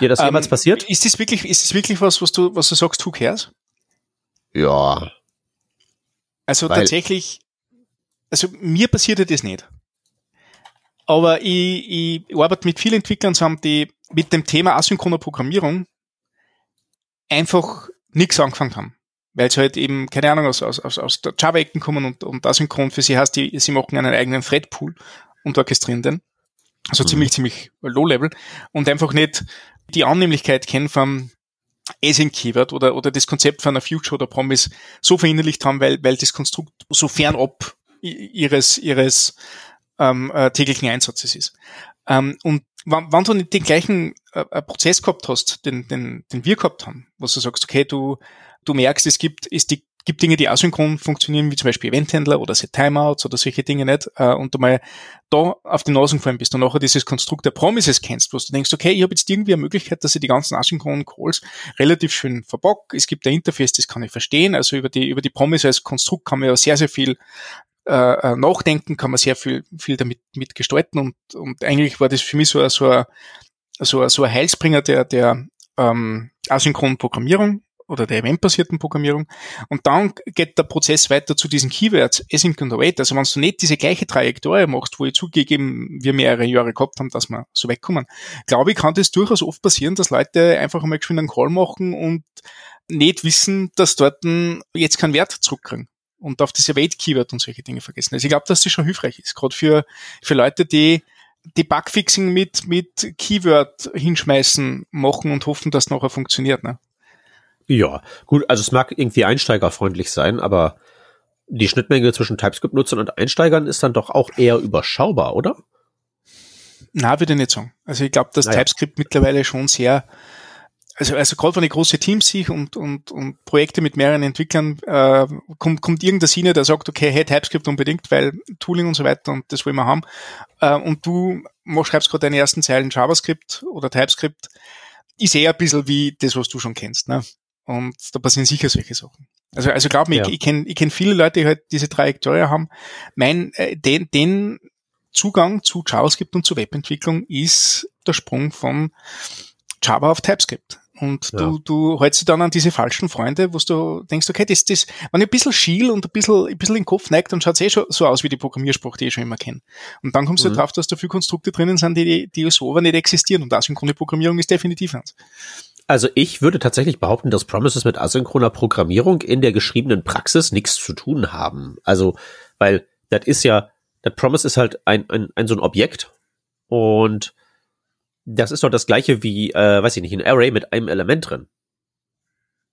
Dir das jemals ähm, passiert? Ist das wirklich, ist das wirklich was, was du, was du sagst, who cares? Ja. Also weil tatsächlich, also mir passiert das nicht. Aber ich, ich arbeite mit vielen Entwicklern zusammen, die mit dem Thema asynchroner Programmierung einfach nichts angefangen haben. Weil sie halt eben, keine Ahnung, aus, aus, aus der Java-Ecken kommen und, und asynchron für sie heißt, die, sie machen einen eigenen Thread-Pool und orchestrieren den. Also mhm. ziemlich, ziemlich low-level und einfach nicht die Annehmlichkeit kennen vom Async-Keyword oder, oder das Konzept von einer Future oder Promise so verinnerlicht haben, weil, weil das Konstrukt so fernab ihres, ihres ähm, äh, täglichen Einsatzes ist. Ähm, und wann, du nicht den gleichen äh, Prozess gehabt hast, den, den, den wir gehabt haben, wo du sagst, okay, du, du merkst, es gibt, es die, gibt Dinge, die asynchron funktionieren, wie zum Beispiel Eventhändler oder Set Timeouts oder solche Dinge nicht, äh, und du mal da auf die Nase gefallen bist und nachher dieses Konstrukt der Promises kennst, wo du denkst, okay, ich habe jetzt irgendwie eine Möglichkeit, dass ich die ganzen asynchronen Calls relativ schön verbock. Es gibt ein Interface, das kann ich verstehen. Also über die, über die Promise als Konstrukt kann man ja sehr, sehr viel äh, äh, nachdenken, kann man sehr viel, viel damit mitgestalten und, und eigentlich war das für mich so, so, so, so ein Heilsbringer der, der ähm, asynchronen Programmierung oder der eventbasierten Programmierung. Und dann geht der Prozess weiter zu diesen Keywords, Async und Await. Also wenn du nicht diese gleiche Trajektorie machst, wo ich zugegeben, wir mehrere Jahre gehabt haben, dass wir so wegkommen, glaube ich, kann das durchaus oft passieren, dass Leute einfach einmal geschwind einen Call machen und nicht wissen, dass dort jetzt keinen Wert zurückkriegen und auf diese Wait-Keyword und solche Dinge vergessen. Also ich glaube, dass das schon hilfreich ist, gerade für, für Leute, die die Bugfixing mit, mit Keyword hinschmeißen, machen und hoffen, dass es nachher funktioniert. Ne? Ja, gut, also es mag irgendwie einsteigerfreundlich sein, aber die Schnittmenge zwischen TypeScript-Nutzern und Einsteigern ist dann doch auch eher überschaubar, oder? Na, würde ich nicht sagen. Also ich glaube, dass naja. TypeScript mittlerweile schon sehr also, also gerade wenn ich große Teams sehe und, und, und Projekte mit mehreren Entwicklern, äh, kommt, kommt irgendein Senior, der sagt, okay, hey, TypeScript unbedingt, weil Tooling und so weiter und das wollen wir haben. Äh, und du machst, schreibst gerade deine ersten Zeilen JavaScript oder TypeScript, ist eher ein bisschen wie das, was du schon kennst. Ne? Und da passieren sicher solche Sachen. Also, also glaub mir, ja. ich, ich kenne ich kenn viele Leute, die halt diese Trajektorie haben. Mein, äh, den, den Zugang zu JavaScript und zu Webentwicklung ist der Sprung von Java auf TypeScript. Und ja. du, du hältst dich dann an diese falschen Freunde, wo du denkst, okay, das, das, wenn ich ein bisschen schiel und ein bisschen, ein bisschen den Kopf neigt, dann schaut es eh schon so aus wie die Programmiersprache, die ich schon immer kenne. Und dann kommst mhm. du drauf, dass da viele Konstrukte drinnen sind, die, die so aber nicht existieren. Und asynchrone Programmierung ist definitiv eins. Also ich würde tatsächlich behaupten, dass Promises mit asynchroner Programmierung in der geschriebenen Praxis nichts zu tun haben. Also, weil das ist ja, das Promise ist halt ein, ein, ein so ein Objekt und das ist doch das gleiche wie, äh, weiß ich nicht, ein Array mit einem Element drin.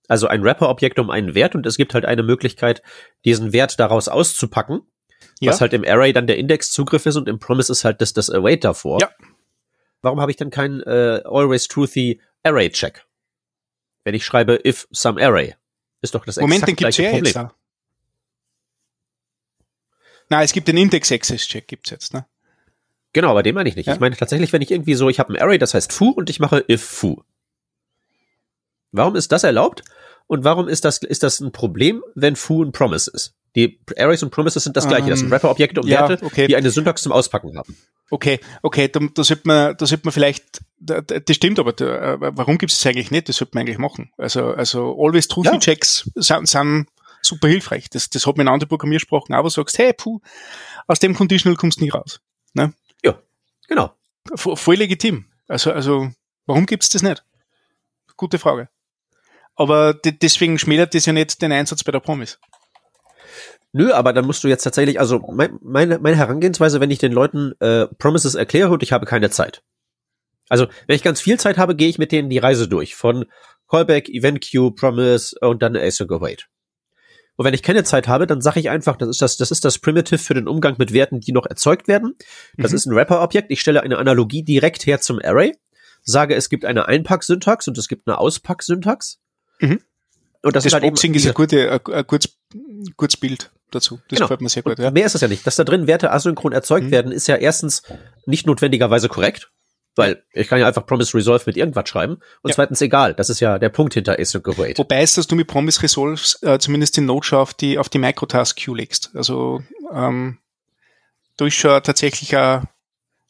Also ein Wrapper-Objekt um einen Wert und es gibt halt eine Möglichkeit, diesen Wert daraus auszupacken, ja. was halt im Array dann der Indexzugriff ist und im Promise ist halt das, das Await davor. Ja. Warum habe ich dann keinen äh, always truthy Array Check? Wenn ich schreibe if some Array, ist doch das Moment, den gibt's ja Problem. Jetzt da. Na, es gibt den Index Access Check gibt's jetzt, ne? Genau, aber den meine ich nicht. Ja? Ich meine tatsächlich, wenn ich irgendwie so, ich habe ein Array, das heißt foo und ich mache if foo. Warum ist das erlaubt? Und warum ist das, ist das ein Problem, wenn foo ein Promise ist? Die Arrays und Promises sind das gleiche. Das sind ähm, Wrapper-Objekte und ja, Werte, okay. die eine Syntax zum Auspacken haben. Okay, okay, da, da sollte man, da sollte man vielleicht, da, das stimmt, aber da, warum gibt es das eigentlich nicht? Das sollte man eigentlich machen. Also, also always true ja. checks sind, sind super hilfreich. Das, das hat man in anderen Programmiersprachen auch, wo du sagst, hey, puh, aus dem Conditional kommst du nie raus. Ne? Genau. V voll legitim. Also, also, warum gibt's das nicht? Gute Frage. Aber deswegen schmälert das ja nicht den Einsatz bei der Promis. Nö, aber dann musst du jetzt tatsächlich, also mein, meine, meine Herangehensweise, wenn ich den Leuten äh, Promises erkläre und ich habe keine Zeit. Also, wenn ich ganz viel Zeit habe, gehe ich mit denen die Reise durch. Von Callback, Event Queue, Promise und dann Async Await. Und wenn ich keine Zeit habe, dann sage ich einfach, das ist das, das ist das Primitive für den Umgang mit Werten, die noch erzeugt werden. Das mhm. ist ein Wrapper-Objekt. Ich stelle eine Analogie direkt her zum Array. sage, es gibt eine Einpack-Syntax und es gibt eine Auspack-Syntax. Mhm. Und das, das ist halt Boxing ist ein, gute, ein, ein gutes, gutes Bild dazu. Das genau. gefällt mir sehr gut. Ja. Mehr ist es ja nicht. Dass da drin Werte asynchron erzeugt mhm. werden, ist ja erstens nicht notwendigerweise korrekt. Weil ich kann ja einfach Promise Resolve mit irgendwas schreiben. Und ja. zweitens egal. Das ist ja der Punkt hinter Async Await. Wobei es, dass du mit Promise Resolve äh, zumindest den Node schon auf die, auf die Microtask Queue legst. Also ähm, da ist schon tatsächlich ein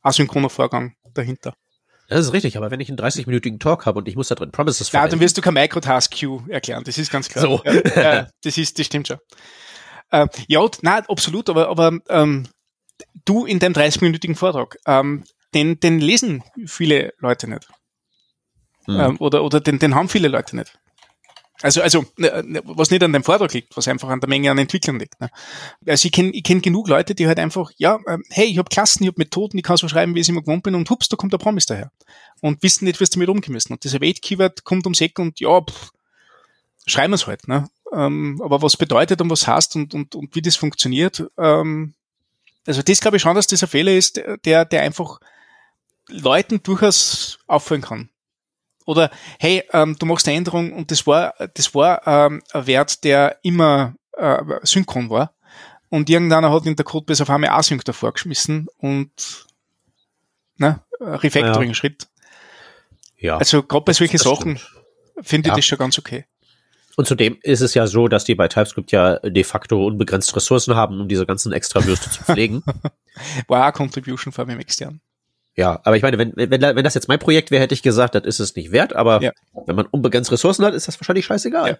asynchroner Vorgang dahinter. Das ist richtig, aber wenn ich einen 30-minütigen Talk habe und ich muss da drin Promises Ja, dann wirst du kein Microtask-Queue erklären, das ist ganz klar. So. Ja, ja, das ist, das stimmt schon. Äh, ja, nein, absolut, aber, aber ähm, du in deinem 30-minütigen Vortrag, ähm, den, den lesen viele Leute nicht. Mhm. Ähm, oder oder den, den haben viele Leute nicht. Also, also ne, ne, was nicht an dem Vortrag liegt, was einfach an der Menge an Entwicklern liegt. Ne? Also ich kenne ich kenn genug Leute, die halt einfach, ja, äh, hey, ich habe Klassen, ich habe Methoden, ich kann so schreiben, wie ich es immer gewohnt bin und hups, da kommt der Promis daher. Und wissen nicht, was damit umgehen müssen. Und dieser Wait-Keyword kommt ums Eck und ja, pff, schreiben wir es halt. Ne? Ähm, aber was bedeutet und was heißt und, und, und wie das funktioniert, ähm, also das glaube ich schon, dass dieser Fehler ist, der, der einfach Leuten durchaus auffallen kann. Oder hey, ähm, du machst eine Änderung und das war, das war ähm, ein Wert, der immer äh, synchron war. Und irgendeiner hat in der Codebase auf einmal Async davor geschmissen und ne, Refactoring-Schritt. Ja. Also gerade bei solchen Sachen finde ich ja. das schon ganz okay. Und zudem ist es ja so, dass die bei TypeScript ja de facto unbegrenzt Ressourcen haben, um diese ganzen extra Würste zu pflegen. Eine Contribution vor allem extern. Ja, aber ich meine, wenn, wenn, wenn das jetzt mein Projekt wäre, hätte ich gesagt, das ist es nicht wert, aber ja. wenn man unbegrenzt Ressourcen hat, ist das wahrscheinlich scheißegal. Ja.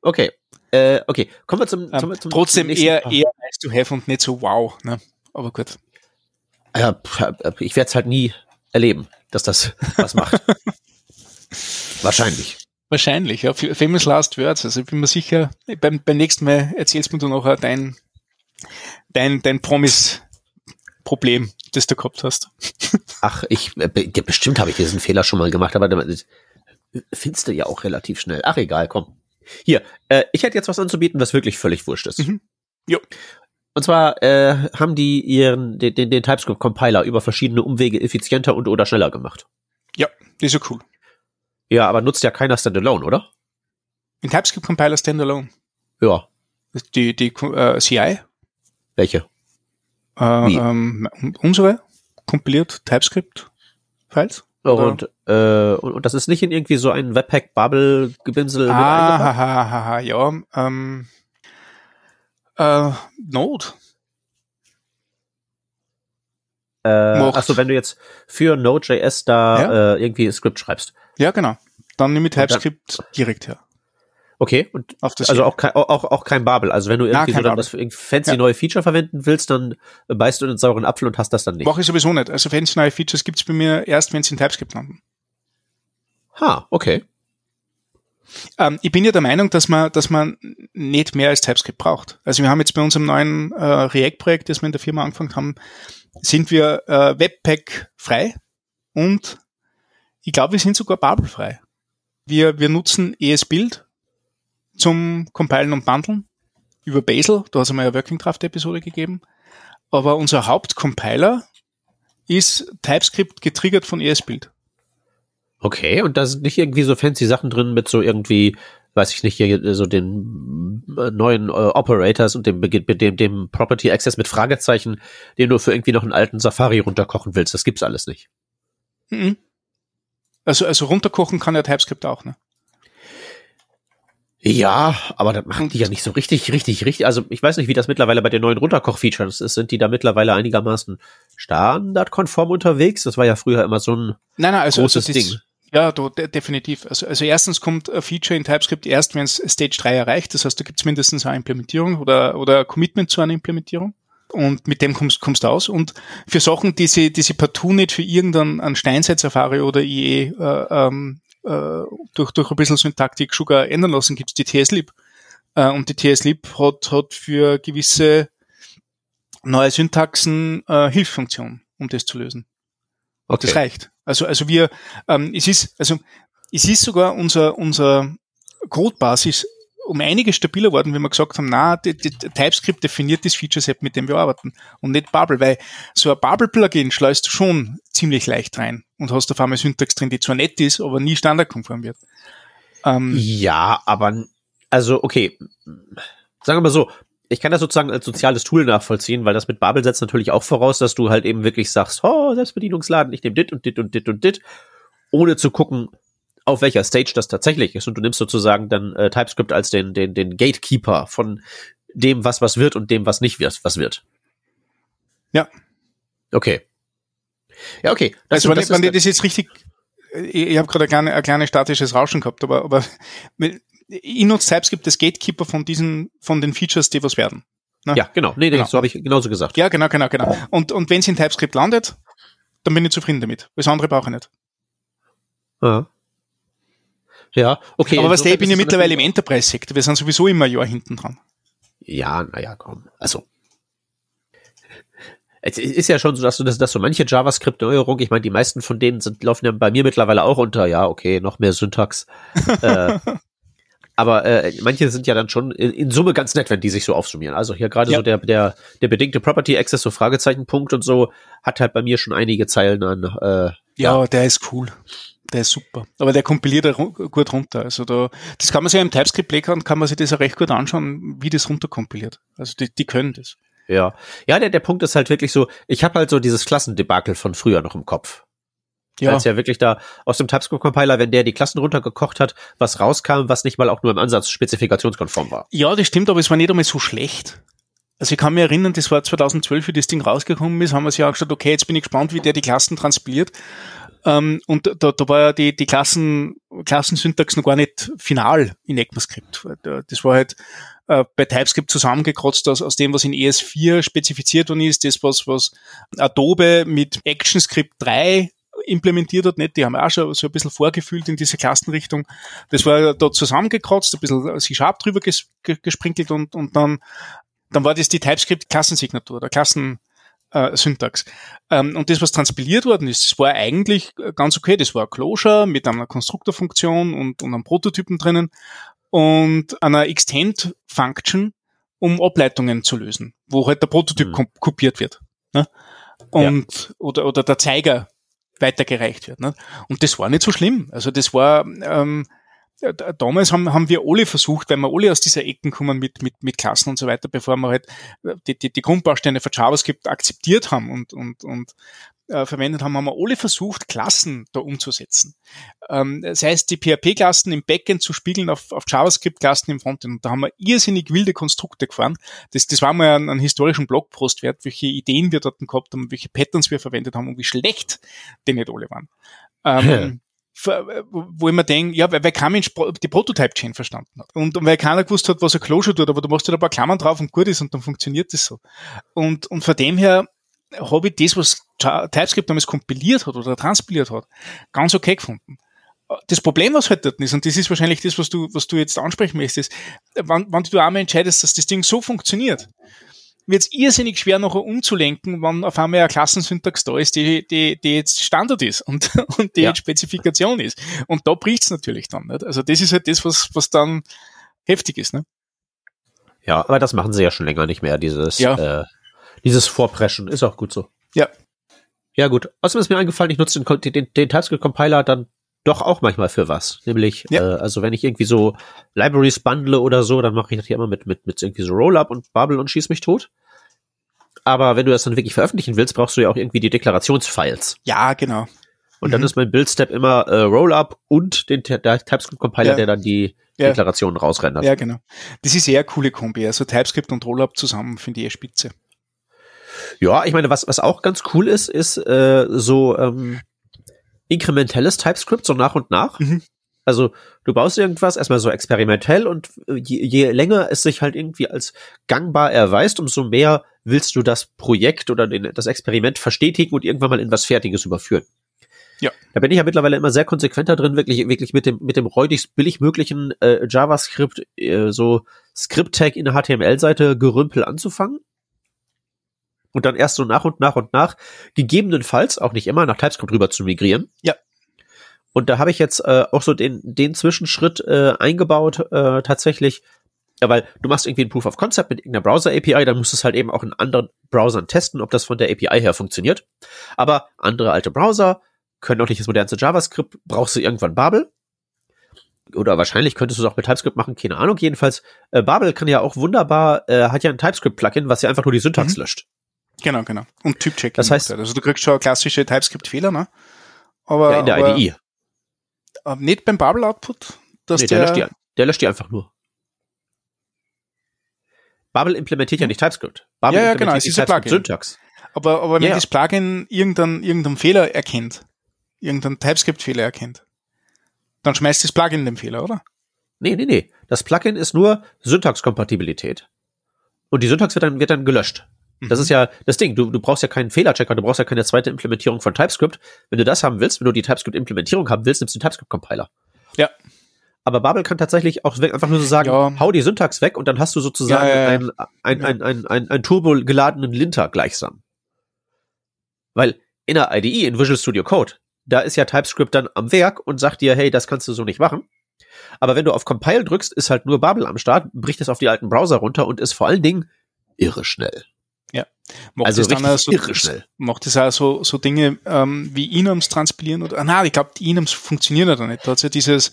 Okay. Äh, okay, kommen wir zum, zum, zum Trotzdem zum eher, eher nice to have und nicht so wow, ne? Aber gut. Ja, ich werde es halt nie erleben, dass das was macht. Wahrscheinlich. Wahrscheinlich, ja. Famous Last Words. Also ich bin mir sicher, beim, beim nächsten Mal erzählst mir du noch dein, dein, dein Promise-Problem das du gehabt hast. Ach, ich, äh, bestimmt habe ich diesen Fehler schon mal gemacht, aber das findest du ja auch relativ schnell. Ach, egal, komm. Hier, äh, ich hätte jetzt was anzubieten, was wirklich völlig wurscht ist. Mhm. Jo. Und zwar äh, haben die ihren den, den, den TypeScript-Compiler über verschiedene Umwege effizienter und oder schneller gemacht. Ja, die ist ja cool. Ja, aber nutzt ja keiner Standalone, oder? Ein TypeScript-Compiler Standalone. Ja. Die, die äh, CI? Welche? Äh, ähm, unsere kompiliert TypeScript-Files. Und, äh, und, und das ist nicht in irgendwie so ein Webpack-Bubble-Gebimsel ah, ha, ha, ha, ha, ja. Ähm, äh, Node. Äh, achso, wenn du jetzt für Node.js da ja? äh, irgendwie ein Skript schreibst. Ja, genau. Dann nehme ich TypeScript direkt her. Okay, und also auch kein, auch, auch kein Babel. Also wenn du irgendwie ja, so dann das fancy ja. neue Feature verwenden willst, dann beißt du in den sauren Apfel und hast das dann nicht. Mache ich sowieso nicht. Also fancy neue Features gibt's bei mir erst, wenn sie in TypeScript landen. Ha, okay. Ähm, ich bin ja der Meinung, dass man, dass man nicht mehr als TypeScript braucht. Also wir haben jetzt bei unserem neuen äh, React-Projekt, das wir in der Firma angefangen haben, sind wir äh, Webpack frei und ich glaube, wir sind sogar Babel frei. Wir, wir nutzen ES-Build zum Compilen und Bundeln über Bazel. Da hast du mal eine Working Draft Episode gegeben. Aber unser Hauptcompiler ist TypeScript getriggert von ES-Build. Okay, und da sind nicht irgendwie so fancy Sachen drin mit so irgendwie, weiß ich nicht, hier so den äh, neuen äh, Operators und dem, dem, dem Property Access mit Fragezeichen, den du für irgendwie noch einen alten Safari runterkochen willst. Das gibt's alles nicht. Mhm. Also, also runterkochen kann ja TypeScript auch, ne? Ja, aber das machen die ja nicht so richtig, richtig, richtig. Also ich weiß nicht, wie das mittlerweile bei den neuen Runterkoch-Features ist. Sind die da mittlerweile einigermaßen standardkonform unterwegs? Das war ja früher immer so ein nein, nein, also, großes also Ding. Ja, du, de definitiv. Also, also erstens kommt ein Feature in TypeScript erst, wenn es Stage 3 erreicht. Das heißt, da gibt es mindestens eine Implementierung oder, oder ein Commitment zu einer Implementierung. Und mit dem kommst, kommst du aus. Und für Sachen, die sie, die sie partout nicht für irgendeinen Steinzeit-Safari oder IE äh, ähm, äh, durch, durch ein bisschen Syntaktik sogar ändern lassen, gibt es die TSLib. Äh, und die TSLib hat, hat für gewisse neue Syntaxen äh, Hilfsfunktion, um das zu lösen. Okay. Das reicht. Also, also wir, ähm, es ist, also es ist sogar unser, unser Codebasis um einiges stabiler geworden, wie wir gesagt haben, na, TypeScript definiert das Feature-Set, mit dem wir arbeiten und nicht Bubble, weil so ein Bubble-Plugin schleust du schon ziemlich leicht rein und hast auf einmal Syntax drin, die zwar nett ist, aber nie standardkonform wird. Ähm, ja, aber, also, okay, sagen wir mal so, ich kann das sozusagen als soziales Tool nachvollziehen, weil das mit Babel setzt natürlich auch voraus, dass du halt eben wirklich sagst, oh, Selbstbedienungsladen, ich nehme dit und dit und dit und dit, ohne zu gucken, auf welcher Stage das tatsächlich ist. Und du nimmst sozusagen dann äh, TypeScript als den, den, den Gatekeeper von dem, was was wird und dem, was nicht wird, was wird. Ja. Okay. Ja, okay. Das, also, das, wenn, wenn das jetzt richtig, ich, ich habe gerade ein, kleine, ein kleines statisches Rauschen gehabt, aber, aber in uns selbst gibt es Gatekeeper von diesen, von den Features, die was werden. Ne? Ja, genau. Nee, genau. so habe ich genauso gesagt. Ja, genau, genau, genau. Und, und wenn es in TypeScript landet, dann bin ich zufrieden damit. Das andere brauche ich nicht. Ja. Ja, okay. Aber was der, ich bin ja mittlerweile im Enterprise-Sektor. Wir sind sowieso immer ein Jahr hinten dran. Ja, naja, komm. Also. Es ist ja schon so, dass du das, dass so manche JavaScript-Neuerungen, ich meine, die meisten von denen sind, laufen ja bei mir mittlerweile auch unter, ja, okay, noch mehr Syntax. äh, aber äh, manche sind ja dann schon in, in, Summe ganz nett, wenn die sich so aufsummieren. Also hier gerade ja. so der, der, der bedingte Property Access, so Fragezeichenpunkt und so, hat halt bei mir schon einige Zeilen an. Äh, ja, ja, der ist cool. Der ist super. Aber der kompiliert er gut runter. Also da, das kann man sich ja im TypeScript-Playground, kann man sich das ja recht gut anschauen, wie das runterkompiliert. Also die, die können das. Ja. Ja, der, der Punkt ist halt wirklich so, ich habe halt so dieses Klassendebakel von früher noch im Kopf. Ja. Als ja wirklich da aus dem TypeScript-Compiler, wenn der die Klassen runtergekocht hat, was rauskam, was nicht mal auch nur im Ansatz spezifikationskonform war. Ja, das stimmt, aber es war nicht einmal so schlecht. Also ich kann mich erinnern, das war 2012, wie das Ding rausgekommen ist, haben wir sich auch gesagt, okay, jetzt bin ich gespannt, wie der die Klassen transpiliert. Ähm, und da, da war ja die, die Klassen, Klassensyntax noch gar nicht final in ECMAScript. Das war halt äh, bei TypeScript zusammengekratzt aus, aus dem, was in ES4 spezifiziert worden ist, das, was, was Adobe mit ActionScript 3 implementiert hat, nicht? Die haben auch schon so ein bisschen vorgefühlt in diese Klassenrichtung. Das war da zusammengekratzt, ein bisschen C-Sharp drüber ges gesprinkelt und, und dann, dann war das die TypeScript-Klassensignatur, der Klassen, äh, Syntax. Ähm, und das, was transpiliert worden ist, das war eigentlich ganz okay. Das war Closure mit einer Konstruktorfunktion und, und einem Prototypen drinnen und einer Extend-Function, um Ableitungen zu lösen, wo halt der Prototyp mhm. kopiert wird. Ne? Und, ja. oder, oder der Zeiger weitergereicht wird. Ne? Und das war nicht so schlimm. Also das war, ähm, damals haben, haben wir alle versucht, weil wir alle aus dieser Ecken kommen mit, mit, mit Klassen und so weiter, bevor wir halt äh, die, die, die Grundbausteine für JavaScript akzeptiert haben und, und, und äh, verwendet haben, haben wir alle versucht, Klassen da umzusetzen. Ähm, das heißt, die PHP-Klassen im Backend zu spiegeln auf, auf JavaScript-Klassen im Frontend. Und da haben wir irrsinnig wilde Konstrukte gefahren. Das, das war mal ein, ein historischen Blogpost wert, welche Ideen wir dort gehabt haben, welche Patterns wir verwendet haben und wie schlecht die nicht alle waren. Ähm, wo ich mir denke, ja, weil, weil kein Mensch die Prototype-Chain verstanden hat. Und, und weil keiner gewusst hat, was ein Closure tut, aber du machst halt ein paar Klammern drauf und gut ist und dann funktioniert das so. Und, und von dem her habe ich das, was TypeScript damals kompiliert hat oder transpiliert hat, ganz okay gefunden. Das Problem, was halt dort ist, und das ist wahrscheinlich das, was du, was du jetzt ansprechen möchtest, wenn, wenn du einmal entscheidest, dass das Ding so funktioniert, wird es irrsinnig schwer nachher umzulenken, wenn auf einmal eine Klassensyntax da ist, die, die, die jetzt Standard ist und, und die ja. jetzt Spezifikation ist. Und da bricht es natürlich dann. Nicht? Also das ist halt das, was, was dann heftig ist. Ne? Ja, aber das machen sie ja schon länger nicht mehr, dieses, ja. äh, dieses Vorpreschen. Ist auch gut so. Ja. Ja, gut. Außerdem ist mir eingefallen, ich nutze den, den, den TypeScript-Compiler dann doch auch manchmal für was. Nämlich, ja. äh, also wenn ich irgendwie so Libraries bundle oder so, dann mache ich das hier immer mit, mit, mit irgendwie so Rollup und Bubble und schieß mich tot. Aber wenn du das dann wirklich veröffentlichen willst, brauchst du ja auch irgendwie die Deklarationsfiles. Ja, genau. Und mhm. dann ist mein Build-Step immer äh, Rollup und den der TypeScript-Compiler, ja. der dann die ja. Deklarationen rausrendert. Ja, genau. Das ist eher coole Kombi. Also TypeScript und Rollup zusammen finde ich eher spitze. Ja, ich meine, was, was auch ganz cool ist, ist äh, so ähm, inkrementelles TypeScript, so nach und nach. Mhm. Also du baust irgendwas erstmal so experimentell und je, je länger es sich halt irgendwie als gangbar erweist, umso mehr willst du das Projekt oder den, das Experiment verstetigen und irgendwann mal in was Fertiges überführen. Ja. Da bin ich ja mittlerweile immer sehr konsequenter drin, wirklich, wirklich mit dem, mit dem räudigst billig möglichen äh, JavaScript, äh, so Script-Tag in der HTML-Seite Gerümpel anzufangen und dann erst so nach und nach und nach, gegebenenfalls, auch nicht immer, nach TypeScript rüber zu migrieren. Ja. Und da habe ich jetzt äh, auch so den, den Zwischenschritt äh, eingebaut, äh, tatsächlich, ja, weil du machst irgendwie ein Proof of Concept mit irgendeiner Browser-API, dann musst du es halt eben auch in anderen Browsern testen, ob das von der API her funktioniert. Aber andere alte Browser können auch nicht das modernste JavaScript, brauchst du irgendwann Babel. Oder wahrscheinlich könntest du es auch mit TypeScript machen, keine Ahnung. Jedenfalls, äh, Babel kann ja auch wunderbar, äh, hat ja ein TypeScript-Plugin, was ja einfach nur die Syntax mhm. löscht. Genau, genau. Und Typ-Check. Das heißt, also du kriegst schon klassische TypeScript-Fehler, ne? Aber, ja, in der aber, IDE. Aber nicht beim Babel-Output? Nee, der, der, löscht die, der löscht die einfach nur. Babel implementiert ja nicht TypeScript. Babel ja, ja, genau, es ist ein Plugin. Syntax. Aber, aber wenn ja. das Plugin irgendeinen, irgendeinen Fehler erkennt, irgendeinen TypeScript-Fehler erkennt, dann schmeißt das Plugin den Fehler, oder? Nee, nee, nee. Das Plugin ist nur Syntax-Kompatibilität. Und die Syntax wird dann, wird dann gelöscht. Das ist mhm. ja das Ding. Du, du brauchst ja keinen Fehlerchecker, du brauchst ja keine zweite Implementierung von TypeScript. Wenn du das haben willst, wenn du die TypeScript-Implementierung haben willst, nimmst du den TypeScript-Compiler. Ja. Aber Babel kann tatsächlich auch einfach nur so sagen, ja. hau die Syntax weg und dann hast du sozusagen ja, ja, ein, ein, ein, ein, ein, ein turbo geladenen Linter gleichsam. Weil in der IDE, in Visual Studio Code, da ist ja TypeScript dann am Werk und sagt dir, hey, das kannst du so nicht machen. Aber wenn du auf Compile drückst, ist halt nur Babel am Start, bricht es auf die alten Browser runter und ist vor allen Dingen irre schnell. Ja. Macht also dann auch so, irre schnell. Macht es auch so, so Dinge ähm, wie Enums transpilieren oder, ah, nein, ich glaube, die Enums funktionieren ja da nicht. Da hat ja dieses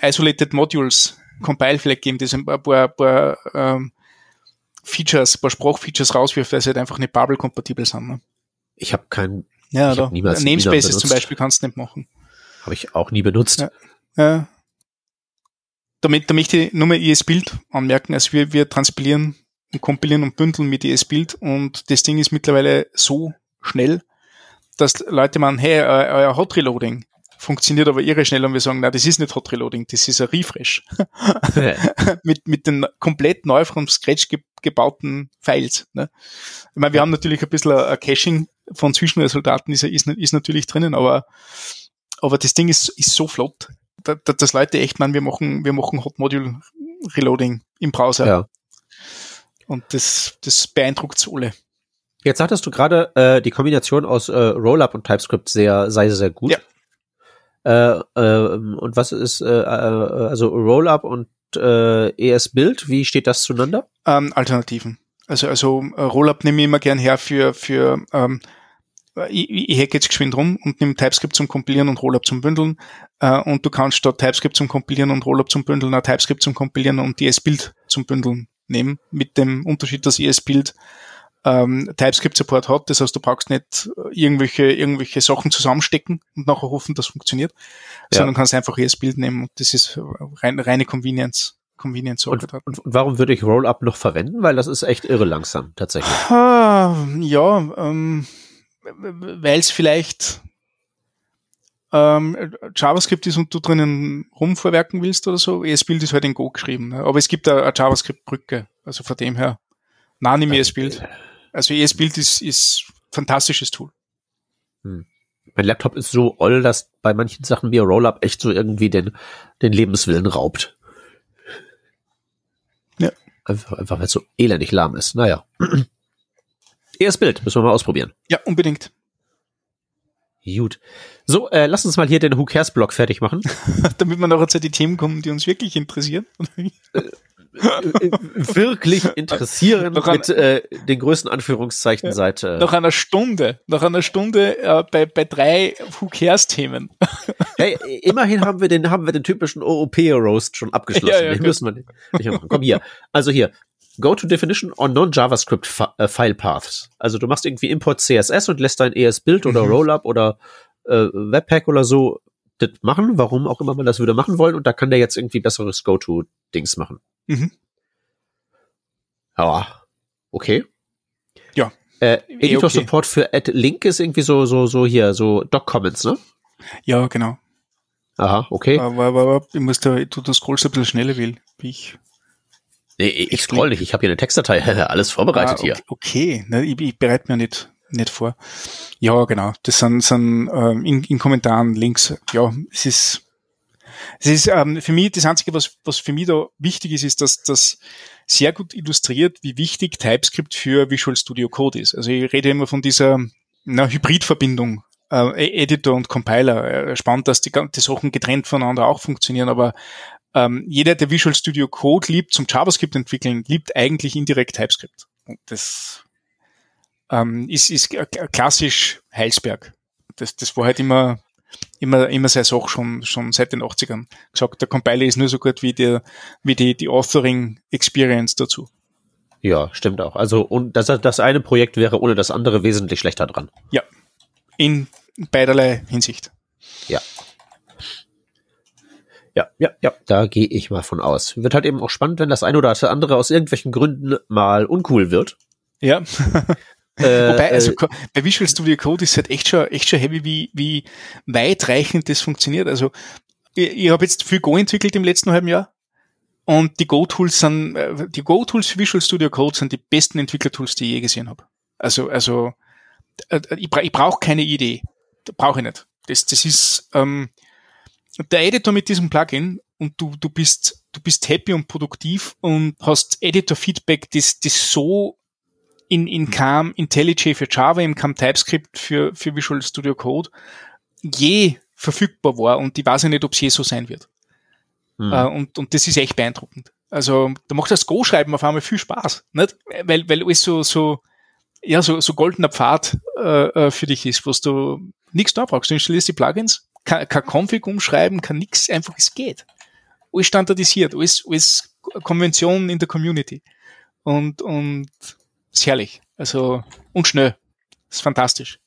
Isolated Modules Compile Flag gegeben, das ein paar, paar, paar ähm, Features, ein paar Sprachfeatures rauswirft, weil sie halt einfach nicht Babel-kompatibel sind. Ne? Ich habe kein ja, niemals Namespaces zum Beispiel kannst du nicht machen. Habe ich auch nie benutzt. Ja. ja. Damit, da möchte ich nur mal ES-Bild anmerken. Also wir, wir transpilieren und kompilieren und bündeln mit ES-Bild und das Ding ist mittlerweile so schnell, dass Leute meinen, hey, euer Hot Reloading funktioniert aber irre schnell und wir sagen, na, das ist nicht Hot Reloading, das ist ein Refresh. mit, mit den komplett neu vom Scratch ge gebauten Files. Ne? Ich meine, wir haben natürlich ein bisschen ein Caching von Zwischenresultaten ist, ist, ist natürlich drinnen, aber, aber das Ding ist, ist so flott, dass Leute echt meinen, wir machen, wir machen Hot Module Reloading im Browser. Ja. Und das, das beeindruckt alle. Jetzt sagtest du gerade, äh, die Kombination aus äh, Rollup und TypeScript sehr, sei sehr gut. Ja. Äh, äh, und was ist, äh, äh, also Rollup und äh, ES-Build, wie steht das zueinander? Ähm, Alternativen. Also, also äh, Rollup nehme ich immer gern her für, für ähm, ich, ich hack jetzt geschwind rum und nehme TypeScript zum Kompilieren und Rollup zum Bündeln. Äh, und du kannst statt TypeScript zum Kompilieren und Rollup zum Bündeln auch TypeScript zum Kompilieren und ES-Build zum Bündeln nehmen, mit dem Unterschied, dass ES-Build ähm, TypeScript-Support hat. Das heißt, du brauchst nicht irgendwelche, irgendwelche Sachen zusammenstecken und nachher hoffen, das funktioniert, ja. sondern kannst einfach ES-Build nehmen und das ist rein, reine Convenience. Convenience und, und, und, warum würde ich Rollup noch verwenden? Weil das ist echt irre langsam, tatsächlich. Ah, ja, ähm, weil es vielleicht ähm, JavaScript ist und du drinnen rumvorwerken willst oder so. ES-Build ist halt in Go geschrieben. Ne? Aber es gibt eine, eine JavaScript-Brücke. Also von dem her, nein, im ES-Build. Also ES-Build ist, ist fantastisches Tool. Hm. Mein Laptop ist so oll, dass bei manchen Sachen wie Rollup echt so irgendwie den, den Lebenswillen raubt. Ja. Einfach, einfach weil es so elendig lahm ist. Naja. ES-Bild, müssen wir mal ausprobieren. Ja, unbedingt. Gut. So, äh, lass uns mal hier den Who Cares Blog fertig machen. Damit wir noch zu die Themen kommen, die uns wirklich interessieren. Äh, äh, wirklich interessieren noch mit äh, den größten Anführungszeichen ja, seit äh, nach einer Stunde, nach einer Stunde äh, bei, bei drei Who Cares Themen. hey, immerhin haben wir den haben wir den typischen OOP Roast schon abgeschlossen. Ja, ja, den müssen wir nicht, nicht machen. Komm hier. Also hier Go to Definition on Non-JavaScript äh, File Paths. Also du machst irgendwie Import CSS und lässt dein ES-Build oder mhm. Rollup oder äh, Webpack oder so das machen, warum auch immer man das würde machen wollen und da kann der jetzt irgendwie besseres Go-to-Dings machen. Mhm. Ja, okay. Ja. Äh, Editor okay. Support für Add Link ist irgendwie so, so, so hier, so Doc Comments, ne? Ja, genau. Aha, okay. Aber, aber, aber ich muss da, du, du scrollst ein bisschen schneller, wie ich. Nee, ich scroll nicht, ich habe hier eine Textdatei, alles vorbereitet ah, okay, hier. Okay, ne, ich, ich bereite mir nicht, nicht vor. Ja, genau, das sind, sind ähm, in, in Kommentaren Links. Ja, es ist, es ist ähm, für mich das Einzige, was, was für mich da wichtig ist, ist, dass das sehr gut illustriert, wie wichtig TypeScript für Visual Studio Code ist. Also ich rede immer von dieser na, Hybridverbindung äh, Editor und Compiler. Äh, spannend, dass die, die Sachen getrennt voneinander auch funktionieren, aber ähm, jeder, der Visual Studio Code liebt zum JavaScript entwickeln, liebt eigentlich indirekt TypeScript. Und das ähm, ist, ist klassisch Heilsberg. Das, das war halt immer, immer, immer seine Sache schon, schon seit den 80ern. Gesagt, der Compiler ist nur so gut wie, der, wie die, die Authoring Experience dazu. Ja, stimmt auch. Also, und das, das eine Projekt wäre ohne das andere wesentlich schlechter dran. Ja. In beiderlei Hinsicht. Ja. Ja, ja, ja, da gehe ich mal von aus. Wird halt eben auch spannend, wenn das eine oder das andere aus irgendwelchen Gründen mal uncool wird. Ja. äh, Wobei, also äh, bei Visual Studio Code ist halt echt schon, echt schon heavy, wie, wie weitreichend das funktioniert. Also ich, ich habe jetzt viel Go entwickelt im letzten halben Jahr und die Go-Tools sind, äh, die Go-Tools für Visual Studio Code sind die besten Entwicklertools, die ich je gesehen habe. Also, also äh, ich, bra ich brauche keine Idee. Brauche ich nicht. Das, das ist ähm, der Editor mit diesem Plugin und du, du bist, du bist happy und produktiv und hast Editor-Feedback, das, das so in, in CAM IntelliJ für Java, im CAM TypeScript für, für Visual Studio Code je verfügbar war und ich weiß ja nicht, ob es je so sein wird. Mhm. Und, und das ist echt beeindruckend. Also da macht das Go-Schreiben auf einmal viel Spaß, nicht? Weil, weil alles so, so, ja, so, so goldener Pfad äh, äh für dich ist, was du nichts da brauchst. Du installierst die Plugins, kein, kein Config umschreiben, kann nichts, einfach es geht. Alles standardisiert, alles, alles Konventionen in der Community. Und, und ist herrlich. Also, und schnell. ist fantastisch.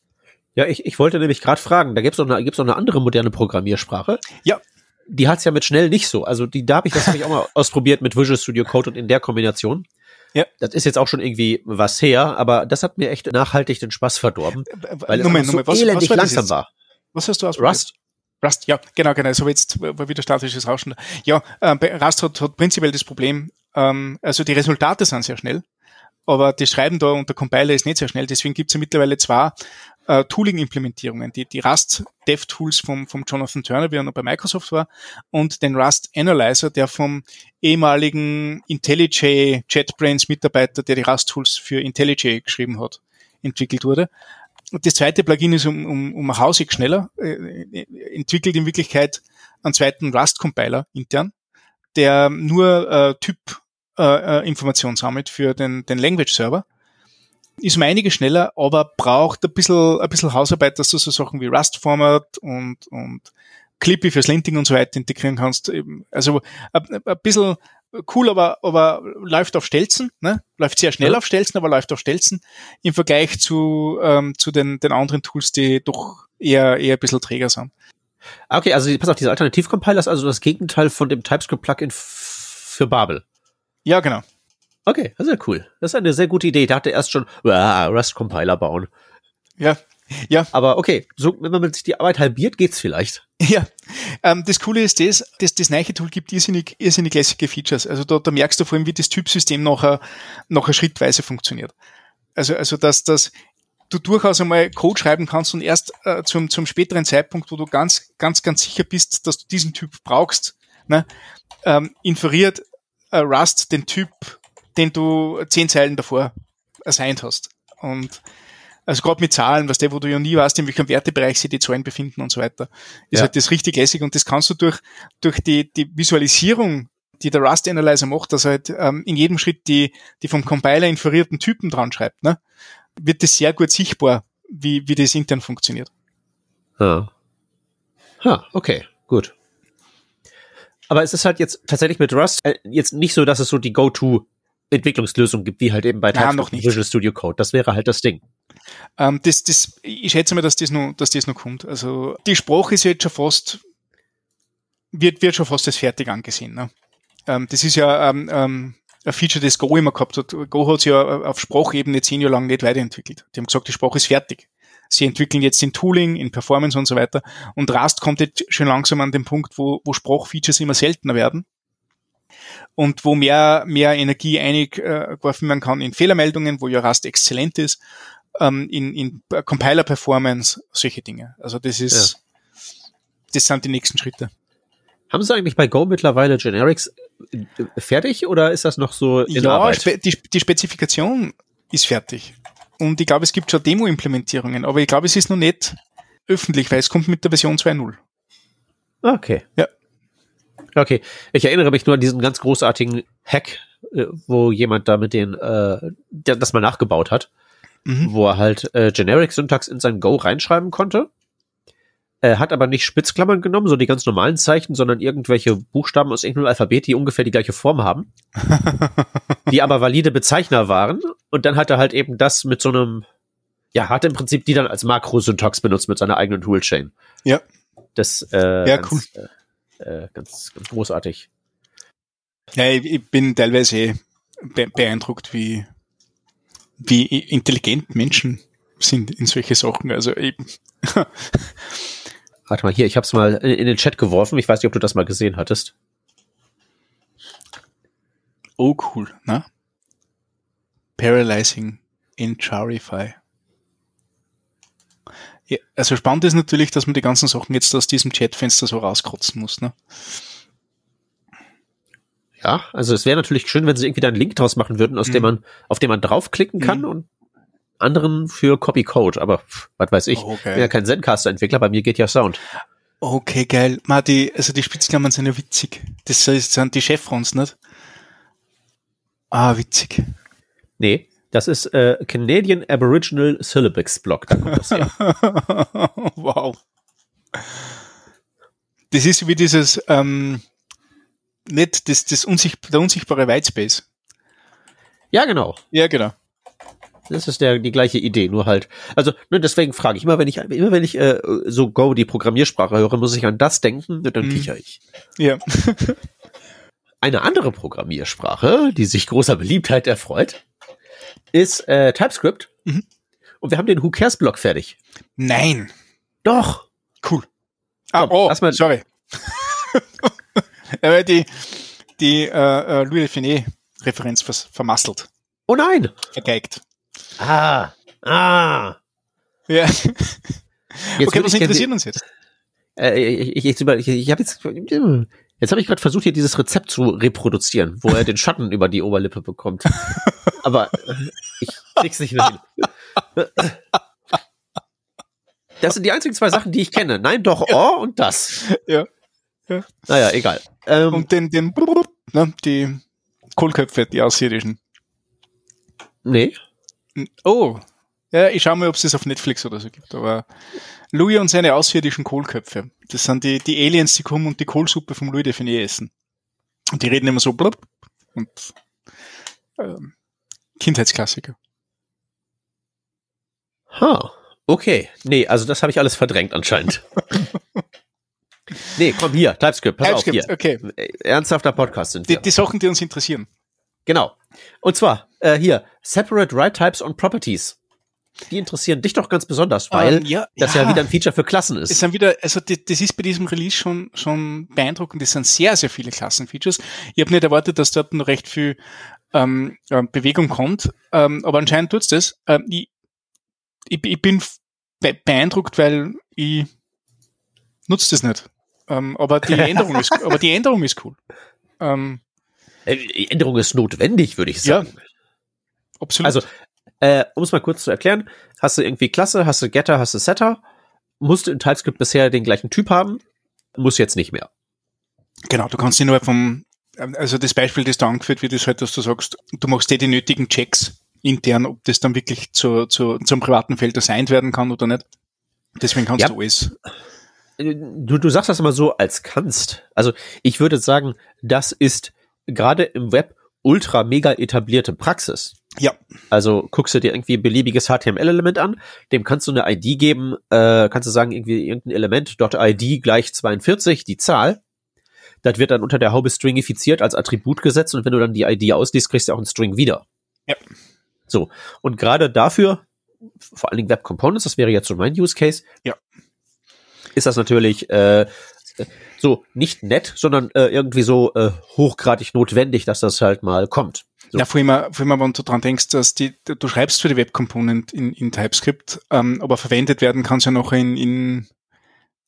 Ja, ich, ich wollte nämlich gerade fragen, da gibt's noch, eine, gibt's noch eine andere moderne Programmiersprache. Ja. Die hat's ja mit schnell nicht so. Also die, da habe ich das hab ich auch mal ausprobiert mit Visual Studio Code und in der Kombination. Ja. Das ist jetzt auch schon irgendwie was her, aber das hat mir echt nachhaltig den Spaß verdorben, weil es Moment, so was, elendig was langsam war. Was hast du ausprobiert? Rust. Rust, ja, genau, genau. So jetzt war wieder statisches Rauschen. Ja, äh, Rust hat, hat prinzipiell das Problem, ähm, also die Resultate sind sehr schnell aber das Schreiben da unter Compiler ist nicht sehr schnell. Deswegen gibt es ja mittlerweile zwei äh, Tooling-Implementierungen, die, die Rust Dev-Tools vom, vom Jonathan Turner, wie er noch bei Microsoft war, und den Rust Analyzer, der vom ehemaligen IntelliJ JetBrains Mitarbeiter, der die Rust-Tools für IntelliJ geschrieben hat, entwickelt wurde. Und das zweite Plugin ist um, um, um hausig schneller, äh, entwickelt in Wirklichkeit einen zweiten Rust-Compiler intern, der nur äh, Typ äh, äh, sammelt für den, den Language-Server. Ist um einige schneller, aber braucht ein bisschen, ein bisschen Hausarbeit, dass du so Sachen wie Rust-Format und, und Clippy fürs Linting und so weiter integrieren kannst. Also ein, ein bisschen cool, aber, aber läuft auf Stelzen, ne? läuft sehr schnell ja. auf Stelzen, aber läuft auf Stelzen im Vergleich zu, ähm, zu den, den anderen Tools, die doch eher, eher ein bisschen träger sind. Ah, okay, also pass auf, diese Alternativ-Compiler ist also das Gegenteil von dem TypeScript-Plugin für Babel. Ja, genau. Okay, das ist ja cool. Das ist eine sehr gute Idee. Ich dachte erst schon, Rust-Compiler bauen. Ja, ja. Aber okay, so, wenn man sich die Arbeit halbiert, geht's vielleicht. Ja. Ähm, das Coole ist das, das, das neue Tool gibt irrsinnig, irrsinnig lässige Features. Also da, da merkst du vor allem, wie das Typsystem nachher, nachher schrittweise funktioniert. Also, also, dass, dass du durchaus einmal Code schreiben kannst und erst äh, zum, zum späteren Zeitpunkt, wo du ganz, ganz, ganz sicher bist, dass du diesen Typ brauchst, ne, ähm, inferiert äh, Rust den Typ, den du zehn Zeilen davor assigned hast. Und also gerade mit Zahlen, was der, wo du ja nie weißt, in welchem Wertebereich sich die Zahlen befinden und so weiter, ist ja. halt das richtig lässig und das kannst du durch, durch die, die Visualisierung, die der Rust Analyzer macht, dass er halt ähm, in jedem Schritt die, die vom Compiler inferierten Typen dran schreibt, ne, wird das sehr gut sichtbar, wie, wie das intern funktioniert. Ha. Ha, okay, gut. Aber es ist halt jetzt tatsächlich mit Rust äh, jetzt nicht so, dass es so die Go-To Entwicklungslösung gibt, wie halt eben bei ja, noch nicht. Visual Studio Code. Das wäre halt das Ding. Ähm, das, das, ich schätze mal, dass das noch, dass das noch kommt. Also die Sprache ist jetzt schon fast, wird, wird schon fast als fertig angesehen. Ne? Ähm, das ist ja ähm, ähm, ein Feature, das Go immer gehabt hat. Go hat sich ja auf Sprachebene zehn Jahre lang nicht weiterentwickelt. Die haben gesagt, die Sprache ist fertig. Sie entwickeln jetzt in Tooling, in Performance und so weiter. Und Rust kommt jetzt schon langsam an den Punkt, wo, wo Sprachfeatures immer seltener werden und wo mehr, mehr Energie eingeworfen werden kann in Fehlermeldungen, wo ja Rust exzellent ist, ähm, in, in Compiler-Performance, solche Dinge. Also das ist, ja. das sind die nächsten Schritte. Haben Sie eigentlich bei Go mittlerweile Generics äh, fertig oder ist das noch so in ja, Arbeit? Die, die Spezifikation ist fertig. Und ich glaube, es gibt schon Demo-Implementierungen, aber ich glaube, es ist noch nicht, öffentlich, weil es kommt mit der Version 2.0. Okay. Ja. Okay. Ich erinnere mich nur an diesen ganz großartigen Hack, äh, wo jemand da mit den, äh, der, das mal nachgebaut hat, Mhm. wo er halt äh, Generic Syntax in sein Go reinschreiben konnte. Er hat aber nicht Spitzklammern genommen, so die ganz normalen Zeichen, sondern irgendwelche Buchstaben aus irgendeinem Alphabet, die ungefähr die gleiche Form haben, die aber valide Bezeichner waren. Und dann hat er halt eben das mit so einem, ja, hat im Prinzip die dann als Makrosyntax benutzt mit seiner eigenen Toolchain. Ja. Das, äh, Ja, ganz, äh, äh, ganz, ganz großartig. Ja, ich, ich bin teilweise eh be beeindruckt, wie, wie intelligent Menschen sind in solche Sachen. Also eben. Warte mal, hier, ich hab's mal in, in den Chat geworfen. Ich weiß nicht, ob du das mal gesehen hattest. Oh, cool, ne? Paralyzing in Charify. Ja, also spannend ist natürlich, dass man die ganzen Sachen jetzt aus diesem Chatfenster so rauskotzen muss, ne? Ja, also es wäre natürlich schön, wenn sie irgendwie da einen Link draus machen würden, aus dem Mhm. man, auf den man draufklicken kann Mhm. und anderen für Copy Code. Aber pff, was weiß ich. Oh, Ich bin ja kein Zencaster-Entwickler, bei mir geht ja Sound. Okay, geil. Ma, die, also die Spitzklammern sind ja witzig. Das ist- sind die Chevrons, nicht? Ah, witzig. Nee, das ist äh, Canadian Aboriginal Syllabics Block. Da kommt das her. wow. Das ist wie dieses, ähm, nicht das, das unsicht, der unsichtbare Whitespace. ja, genau. Ja, genau. Das ist der, die gleiche Idee, nur halt. Also, ne, deswegen frage ich immer, wenn ich, immer wenn ich äh, so Go, die Programmiersprache höre, muss ich an das denken, und dann Mhm. kicher ich. Ja. Eine andere Programmiersprache, die sich großer Beliebtheit erfreut, ist äh, TypeScript. Mhm. Und wir haben den Who Cares Block fertig. Nein. Doch. Cool. Ah, oh, lass mal- sorry. Aber die, die äh, äh, Louis Finet-Referenz vers vermasselt, Oh nein. vergeigt. Ah. Ah. Ja. Jetzt okay, was interessiert uns jetzt? Äh, ich, ich, ich, ich habe jetzt, jetzt habe ich gerade versucht, hier dieses Rezept zu reproduzieren, wo er den Schatten über die Oberlippe bekommt. Aber äh, ich krieg's nicht mehr hin. Das sind die einzigen zwei Sachen, die ich kenne. Nein, doch, oh und das. Ja. Naja, egal. Ähm, Und den, den, ne, die Kohlköpfe, die Außerirdischen. nee. Oh. Ja, ich schau mal, ob es das auf Netflix oder so gibt, aber Louis und seine außerirdischen Kohlköpfe. Das sind die, die Aliens, die kommen und die Kohlsuppe vom Louis de Finet essen. Und die reden immer so blub und ähm, Kindheitsklassiker. Ha, okay. Nee, also das habe ich alles verdrängt anscheinend. nee, komm hier, TypeScript, pass auf hier. okay. Äh, Ernsthafter Podcast sind Die, wir. die Sachen, die uns interessieren. Genau. Und zwar, äh, hier, Separate Write Types on Properties. Die interessieren dich doch ganz besonders, weil Ähm, ja, das ja. wieder ein Feature für Klassen Es ist. sind wieder, also die, das ist bei diesem Release schon, schon beeindruckend. Es sind sehr, sehr viele Klassenfeatures. Ich habe nicht erwartet, dass dort noch recht viel ähm, äh, Bewegung kommt, ähm, aber anscheinend tut's das. Ähm, ich, ich, ich bin be beeindruckt, weil ich nutze das nicht. Ähm, aber die Änderung ist, aber die Änderung ist cool. Ähm, Äh, die Änderung ist notwendig, würde ich sagen. absolut. Also, äh, um es mal kurz zu erklären, hast du irgendwie Klasse, hast du Getter, hast du Setter, musst du in TypeScript bisher den gleichen Typ haben, muss jetzt nicht mehr. Genau, du kannst ihn nur vom, also das Beispiel, das da angeführt wird, ist halt, dass du sagst, du machst dir die nötigen Checks intern, ob das dann wirklich zu, zu, zum privaten Feld assigned werden kann oder nicht. Deswegen kannst Ja. du alles. Äh, Du, du sagst das immer so als kannst. Also ich würde sagen, das ist gerade im Web ultra mega etablierte Praxis. Ja, Also guckst du dir irgendwie ein beliebiges HTML-Element an, dem kannst du eine ID geben, äh, kannst du sagen, irgendwie irgendein Element, .id gleich 42, die Zahl. Das wird dann unter der Haube stringifiziert als Attribut gesetzt und wenn du dann die ID ausliest, kriegst du auch einen String wieder. Ja. So. Und gerade dafür, vor allen Dingen Web Components, das wäre jetzt so mein Use Case. Ja. Ist das natürlich, äh, so nicht nett, sondern äh, irgendwie so äh, hochgradig notwendig, dass das halt mal kommt. So. Ja, vor allem, vor allem, wenn du dran denkst, dass die, du schreibst für die Web Component in, in TypeScript, ähm, aber verwendet werden kann es ja noch in, in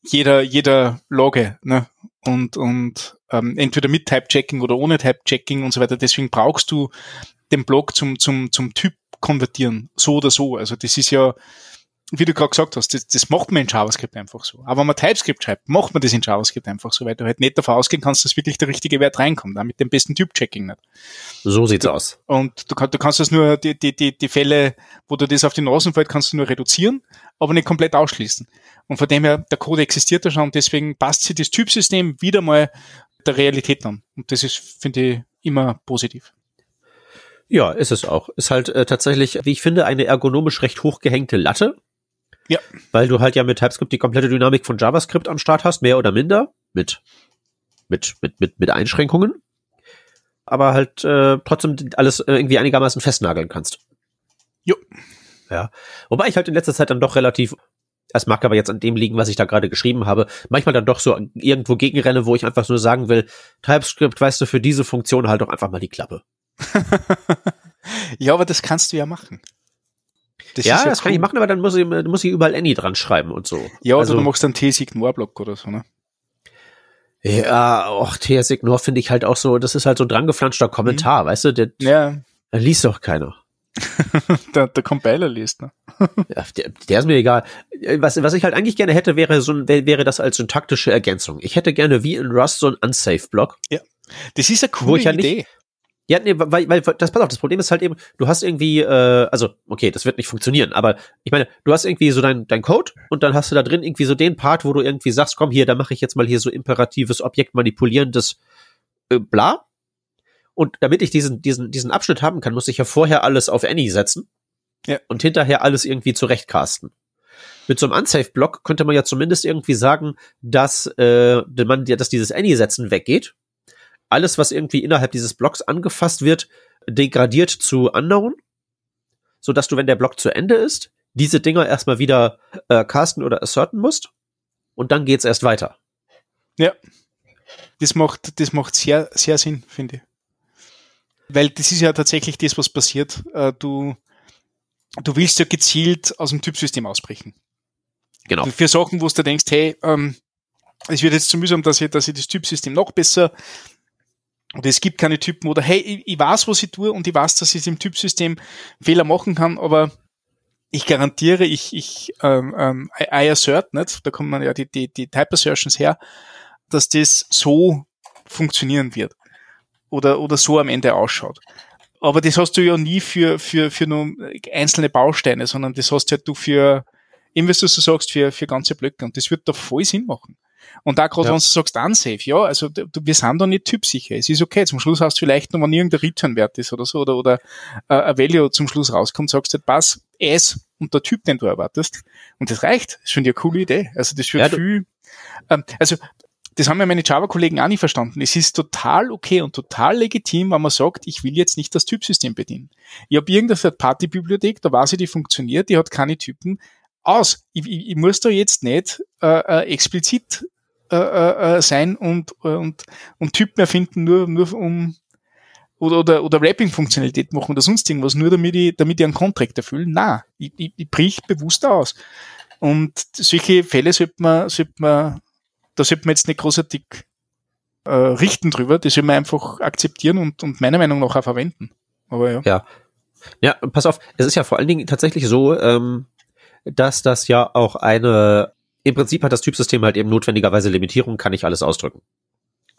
jeder, jeder Logge, ne? Und, und ähm, entweder mit Type-Checking oder ohne Type-Checking und so weiter. Deswegen brauchst du den Block zum, zum, zum Typ konvertieren, so oder so. Also das ist ja wie du gerade gesagt hast, das, das macht man in JavaScript einfach so. Aber wenn man TypeScript schreibt, macht man das in JavaScript einfach so, weil du halt nicht davon ausgehen kannst, dass wirklich der richtige Wert reinkommt, auch mit dem besten Typ-Checking nicht. So sieht's aus. Und du, du kannst das nur, die, die, die, die Fälle, wo du das auf die Nase fällt, kannst du nur reduzieren, aber nicht komplett ausschließen. Und von dem her, der Code existiert ja schon und deswegen passt sich das Typsystem wieder mal der Realität an. Und das ist, finde ich, immer positiv. Ja, ist es auch. Ist halt äh, tatsächlich, wie ich finde, eine ergonomisch recht hochgehängte Latte. Ja. Weil du halt ja mit TypeScript die komplette Dynamik von JavaScript am Start hast, mehr oder minder, mit, mit, mit, mit, mit Einschränkungen. Aber halt äh, trotzdem alles äh, irgendwie einigermaßen festnageln kannst. Jo. Ja. Wobei ich halt in letzter Zeit dann doch relativ, es mag aber jetzt an dem liegen, was ich da gerade geschrieben habe, manchmal dann doch so irgendwo gegenrenne, wo ich einfach nur sagen will, TypeScript, weißt du, für diese Funktion halt doch einfach mal die Klappe. ja, aber das kannst du ja machen. Das ja, ja, das cool. kann ich machen, aber dann muss ich, muss ich überall Any dran schreiben und so. Ja, also, oder du machst dann T-Signor-Block oder so, ne? Ja, auch T-Signor finde ich halt auch so, das ist halt so ein drangeflanschter Kommentar, mhm. weißt du? Der, ja. Da liest doch keiner. der, der Compiler liest, ne? ja, der, der, ist mir egal. Was, was ich halt eigentlich gerne hätte, wäre so ein, wäre das als syntaktische Ergänzung. Ich hätte gerne wie in Rust so ein Unsafe-Block. Ja. Das ist eine coole halt Idee. Nicht, ja, nee, weil, weil das pass auf, das Problem ist halt eben, du hast irgendwie, äh, also, okay, das wird nicht funktionieren, aber ich meine, du hast irgendwie so dein, dein Code und dann hast du da drin irgendwie so den Part, wo du irgendwie sagst, komm hier, da mache ich jetzt mal hier so imperatives Objekt manipulierendes äh, bla. Und damit ich diesen, diesen, diesen Abschnitt haben kann, muss ich ja vorher alles auf Any setzen. Ja. Und hinterher alles irgendwie zurechtcasten. Mit so einem Unsafe-Block könnte man ja zumindest irgendwie sagen, dass äh, man, dass dieses Any-Setzen weggeht alles, was irgendwie innerhalb dieses Blocks angefasst wird, degradiert zu anderen, so dass du, wenn der Block zu Ende ist, diese Dinger erstmal wieder äh, casten oder asserten musst und dann geht's erst weiter. Ja. Das macht, das macht sehr, sehr Sinn, finde ich. Weil das ist ja tatsächlich das, was passiert. Äh, du, du willst ja gezielt aus dem Typsystem ausbrechen. Genau. Für Sachen, wo du denkst, hey, ähm, es wird jetzt zu mühsam, dass ich, dass ich das Typsystem noch besser und es gibt keine Typen oder hey, ich, ich weiß, was ich tue und ich weiß, dass ich im Typsystem Fehler machen kann, aber ich garantiere, ich, ich ähm, ähm, I, I assert, nicht? da kommen man ja die, die, die Type Assertions her, dass das so funktionieren wird oder, oder so am Ende ausschaut. Aber das hast du ja nie für, für, für nur einzelne Bausteine, sondern das hast halt du für, eben wie du so sagst, für, für ganze Blöcke. Und das wird da voll Sinn machen. Und da gerade, ja. wenn du sagst, unsafe, ja, also du, wir sind da nicht typsicher. Es ist okay. Zum Schluss hast du vielleicht noch, wenn irgendein Return-Wert ist oder so, oder, oder äh, ein Value zum Schluss rauskommt, sagst du, pass, S und der Typ, den du erwartest. Und das reicht. Das finde ich eine coole Idee. Also das wird ja, viel, ähm, also das haben ja meine Java-Kollegen auch nicht verstanden. Es ist total okay und total legitim, wenn man sagt, ich will jetzt nicht das Typsystem bedienen. Ich habe irgendeine Third-Party-Bibliothek, da weiß ich, die funktioniert, die hat keine Typen. Aus. Ich, ich, ich muss da jetzt nicht äh, äh, explizit äh, äh, äh, sein und, äh, und, und Typen erfinden, nur, nur um oder, oder, oder Wrapping-Funktionalität machen oder sonst irgendwas, nur damit ich, damit ich einen Contract erfülle. Na, ich, ich, ich brich bewusst aus. Und solche Fälle sollte man, sollte man, da sollte man jetzt nicht großartig äh, richten drüber, das soll man einfach akzeptieren und, und meiner Meinung nach auch verwenden. Aber ja. Ja. Ja, pass auf, es ist ja vor allen Dingen tatsächlich so, ähm, dass das ja auch eine im Prinzip hat das Typsystem halt eben notwendigerweise Limitierung, kann ich alles ausdrücken.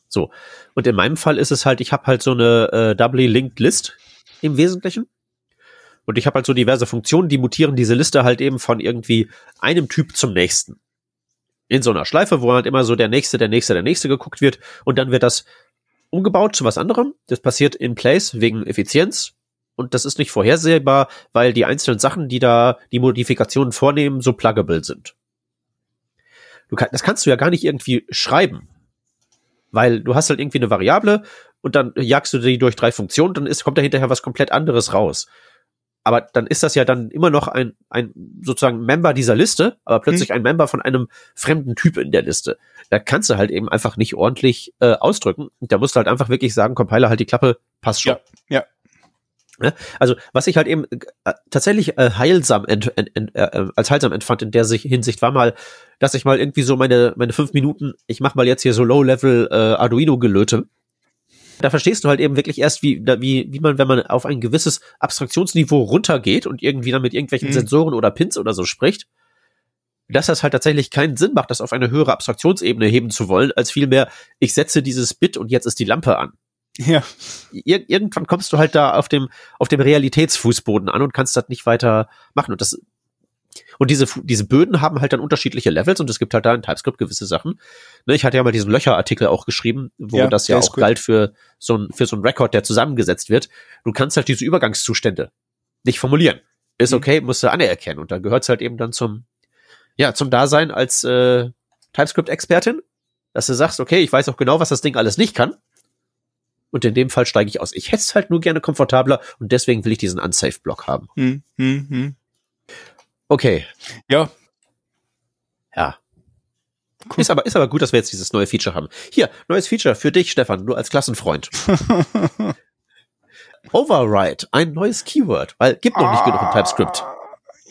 So. Und in meinem Fall ist es halt, ich habe halt so eine äh, doubly linked List im Wesentlichen. Und ich habe halt so diverse Funktionen, die mutieren diese Liste halt eben von irgendwie einem Typ zum nächsten. In so einer Schleife, wo halt immer so der nächste, der nächste, der nächste geguckt wird. Und dann wird das umgebaut zu was anderem. Das passiert in Place wegen Effizienz. Und das ist nicht vorhersehbar, weil die einzelnen Sachen, die da die Modifikationen vornehmen, so pluggable sind du kann, das kannst du ja gar nicht irgendwie schreiben. Weil du hast halt irgendwie eine Variable und dann jagst du die durch drei Funktionen, dann ist, kommt da hinterher was komplett anderes raus. Aber dann ist das ja dann immer noch ein, ein sozusagen Member dieser Liste, aber plötzlich mhm. ein Member von einem fremden Typ in der Liste. Da kannst du halt eben einfach nicht ordentlich äh, ausdrücken. Da musst du halt einfach wirklich sagen, Compiler halt die Klappe, passt schon. Ja, ja. Ne? Also was ich halt eben äh, tatsächlich äh, heilsam ent, ent, ent, äh, äh, als heilsam empfand in der sich, Hinsicht war mal, dass ich mal irgendwie so meine meine fünf Minuten, ich mach mal jetzt hier so Low-Level äh, Arduino-Gelöte. Da verstehst du halt eben wirklich erst, wie, wie, wie man, wenn man auf ein gewisses Abstraktionsniveau runtergeht und irgendwie dann mit irgendwelchen mhm. Sensoren oder Pins oder so spricht, dass das halt tatsächlich keinen Sinn macht, das auf eine höhere Abstraktionsebene heben zu wollen, als vielmehr, ich setze dieses Bit und jetzt ist die Lampe an. Ja. Ir irgendwann kommst du halt da auf dem, auf dem Realitätsfußboden an und kannst das nicht weiter machen. Und das, und diese, diese Böden haben halt dann unterschiedliche Levels und es gibt halt da in TypeScript gewisse Sachen. Ne, ich hatte ja mal diesen Löcher-Artikel auch geschrieben, wo Ja, das ja auch galt für so ein, für so ein Record, der zusammengesetzt wird. Du kannst halt diese Übergangszustände nicht formulieren. Ist Mhm. okay, musst du anerkennen. Und da gehört's halt eben dann zum, ja, zum Dasein als äh, TypeScript-Expertin, dass du sagst, okay, ich weiß auch genau, was das Ding alles nicht kann. Und in dem Fall steige ich aus. Ich hätte es halt nur gerne komfortabler und deswegen will ich diesen Unsafe-Block haben. Hm, hm, hm. Okay, Ja, ja. Ist aber, ist aber gut, dass wir jetzt dieses neue Feature haben. Hier, neues Feature für dich, Stefan, nur als Klassenfreund. Override, ein neues Keyword, weil gibt noch nicht genug im TypeScript. Ah,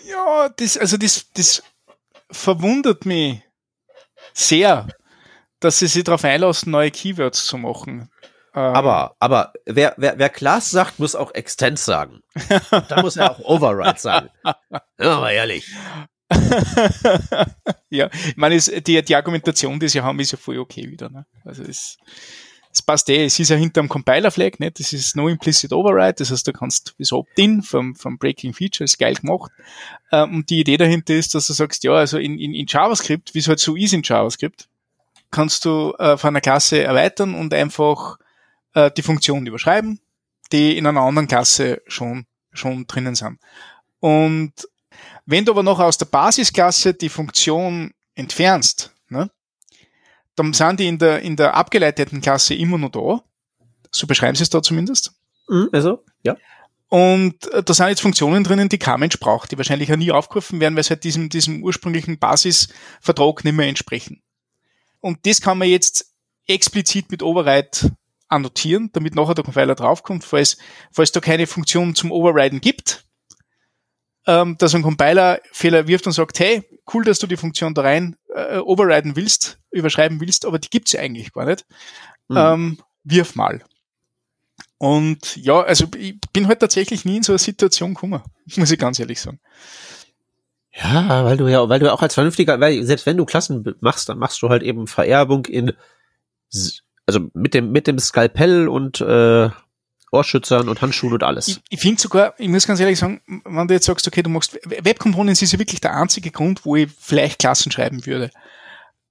Ja, das, also das, das verwundert mich sehr, dass sie sich darauf einlassen, neue Keywords zu machen. Ähm, Aber, aber wer, wer, wer Class sagt, muss auch Extend sagen. Dann muss er auch Override sagen. Ja, aber ehrlich. ja, ich meine, es, die, die Argumentation, die sie haben, ist ja voll okay wieder. Ne? Also es, es passt eh, es ist ja hinterm Compiler-Flag, ne? das ist no implicit override, das heißt, du kannst das Opt-in vom, vom Breaking Feature, ist geil gemacht. Ähm, und die Idee dahinter ist, dass du sagst, ja, also in, in, in JavaScript, wie es halt so ist in JavaScript, kannst du äh, von einer Klasse erweitern und einfach äh, die Funktion überschreiben, die in einer anderen Klasse schon, schon drinnen sind. Und wenn du aber noch aus der Basisklasse die Funktion entfernst, ne, dann sind die in der, in der abgeleiteten Klasse immer noch da. So beschreiben sie es da zumindest. Mhm, also, ja. Und äh, da sind jetzt Funktionen drinnen, die kein Mensch braucht, die wahrscheinlich auch nie aufgerufen werden, weil sie halt diesem, diesem ursprünglichen Basisvertrag nicht mehr entsprechen. Und das kann man jetzt explizit mit Override annotieren, damit nachher der Compiler draufkommt, falls, falls da keine Funktion zum Overriden gibt, ähm, dass ein Compiler Fehler wirft und sagt, hey, cool, dass du die Funktion da rein äh, overriden willst, überschreiben willst, aber die gibt's ja eigentlich gar nicht. Mhm. Ähm, wirf mal. Und ja, also ich bin halt tatsächlich nie in so eine Situation gekommen, muss ich ganz ehrlich sagen. Ja, weil du ja, weil du auch als vernünftiger, weil selbst wenn du Klassen machst, dann machst du halt eben Vererbung in, also mit dem, mit dem Skalpell und äh, Ohrschützern und Handschuhen und alles. Ich, ich finde sogar, ich muss ganz ehrlich sagen, wenn du jetzt sagst, okay, du machst Web Components ist ja wirklich der einzige Grund, wo ich vielleicht Klassen schreiben würde.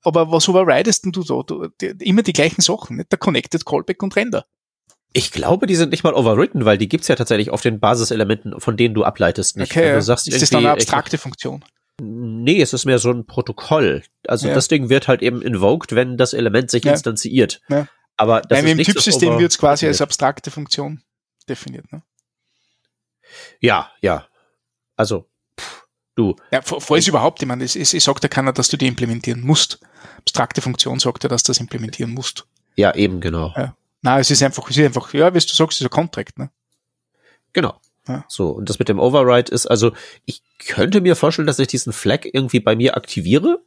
Aber was overridest denn du da? Du, die, immer die gleichen Sachen, nicht? Der Connected, Callback und Render. Ich glaube, die sind nicht mal overwritten, weil die gibt's ja tatsächlich auf den Basiselementen, von denen du ableitest. Nicht. Wenn Okay, du sagst, ist das dann eine abstrakte Funktion? Nee, es ist mehr so ein Protokoll. Also Ja. das Ding wird halt eben invoked, wenn das Element sich Ja. instanziert. Ja. Aber das Nein, ist im Typsystem wird es quasi als abstrakte Funktion definiert. Ne? Ja, ja. Also, pff, du, Ja, fa- falls überhaupt, ich meine, es, es, es sagt ja keiner, dass du die implementieren musst. Abstrakte Funktion sagt ja, dass du das implementieren musst. ja, eben genau. Ja. Nein, es ist einfach, es ist einfach, ja, wie du sagst, es ist ein Contract, ne? Genau. Ja. So, und das mit dem Override ist, also, ich könnte mir vorstellen, dass ich diesen Flag irgendwie bei mir aktiviere.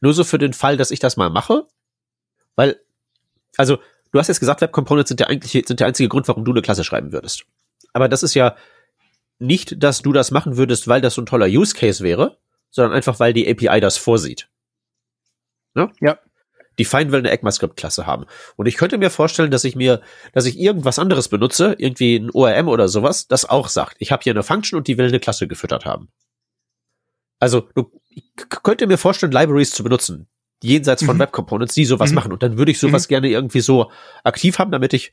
Nur so für den Fall, dass ich das mal mache. Weil, also, du hast jetzt gesagt, Web Components sind der eigentliche, sind der einzige Grund, warum du eine Klasse schreiben würdest. Aber das ist ja nicht, dass du das machen würdest, weil das so ein toller Use Case wäre, sondern einfach, weil die API das vorsieht. Ne? Ja. Die Fine will eine ECMAScript-Klasse haben. Und ich könnte mir vorstellen, dass ich mir, dass ich irgendwas anderes benutze, irgendwie ein ORM oder sowas, das auch sagt, ich habe hier eine Function und die will eine Klasse gefüttert haben. Also, du, ich könnte mir vorstellen, Libraries zu benutzen, jenseits von Mhm. Web Components, die sowas Mhm. machen. Und dann würde ich sowas gerne irgendwie so aktiv haben, damit ich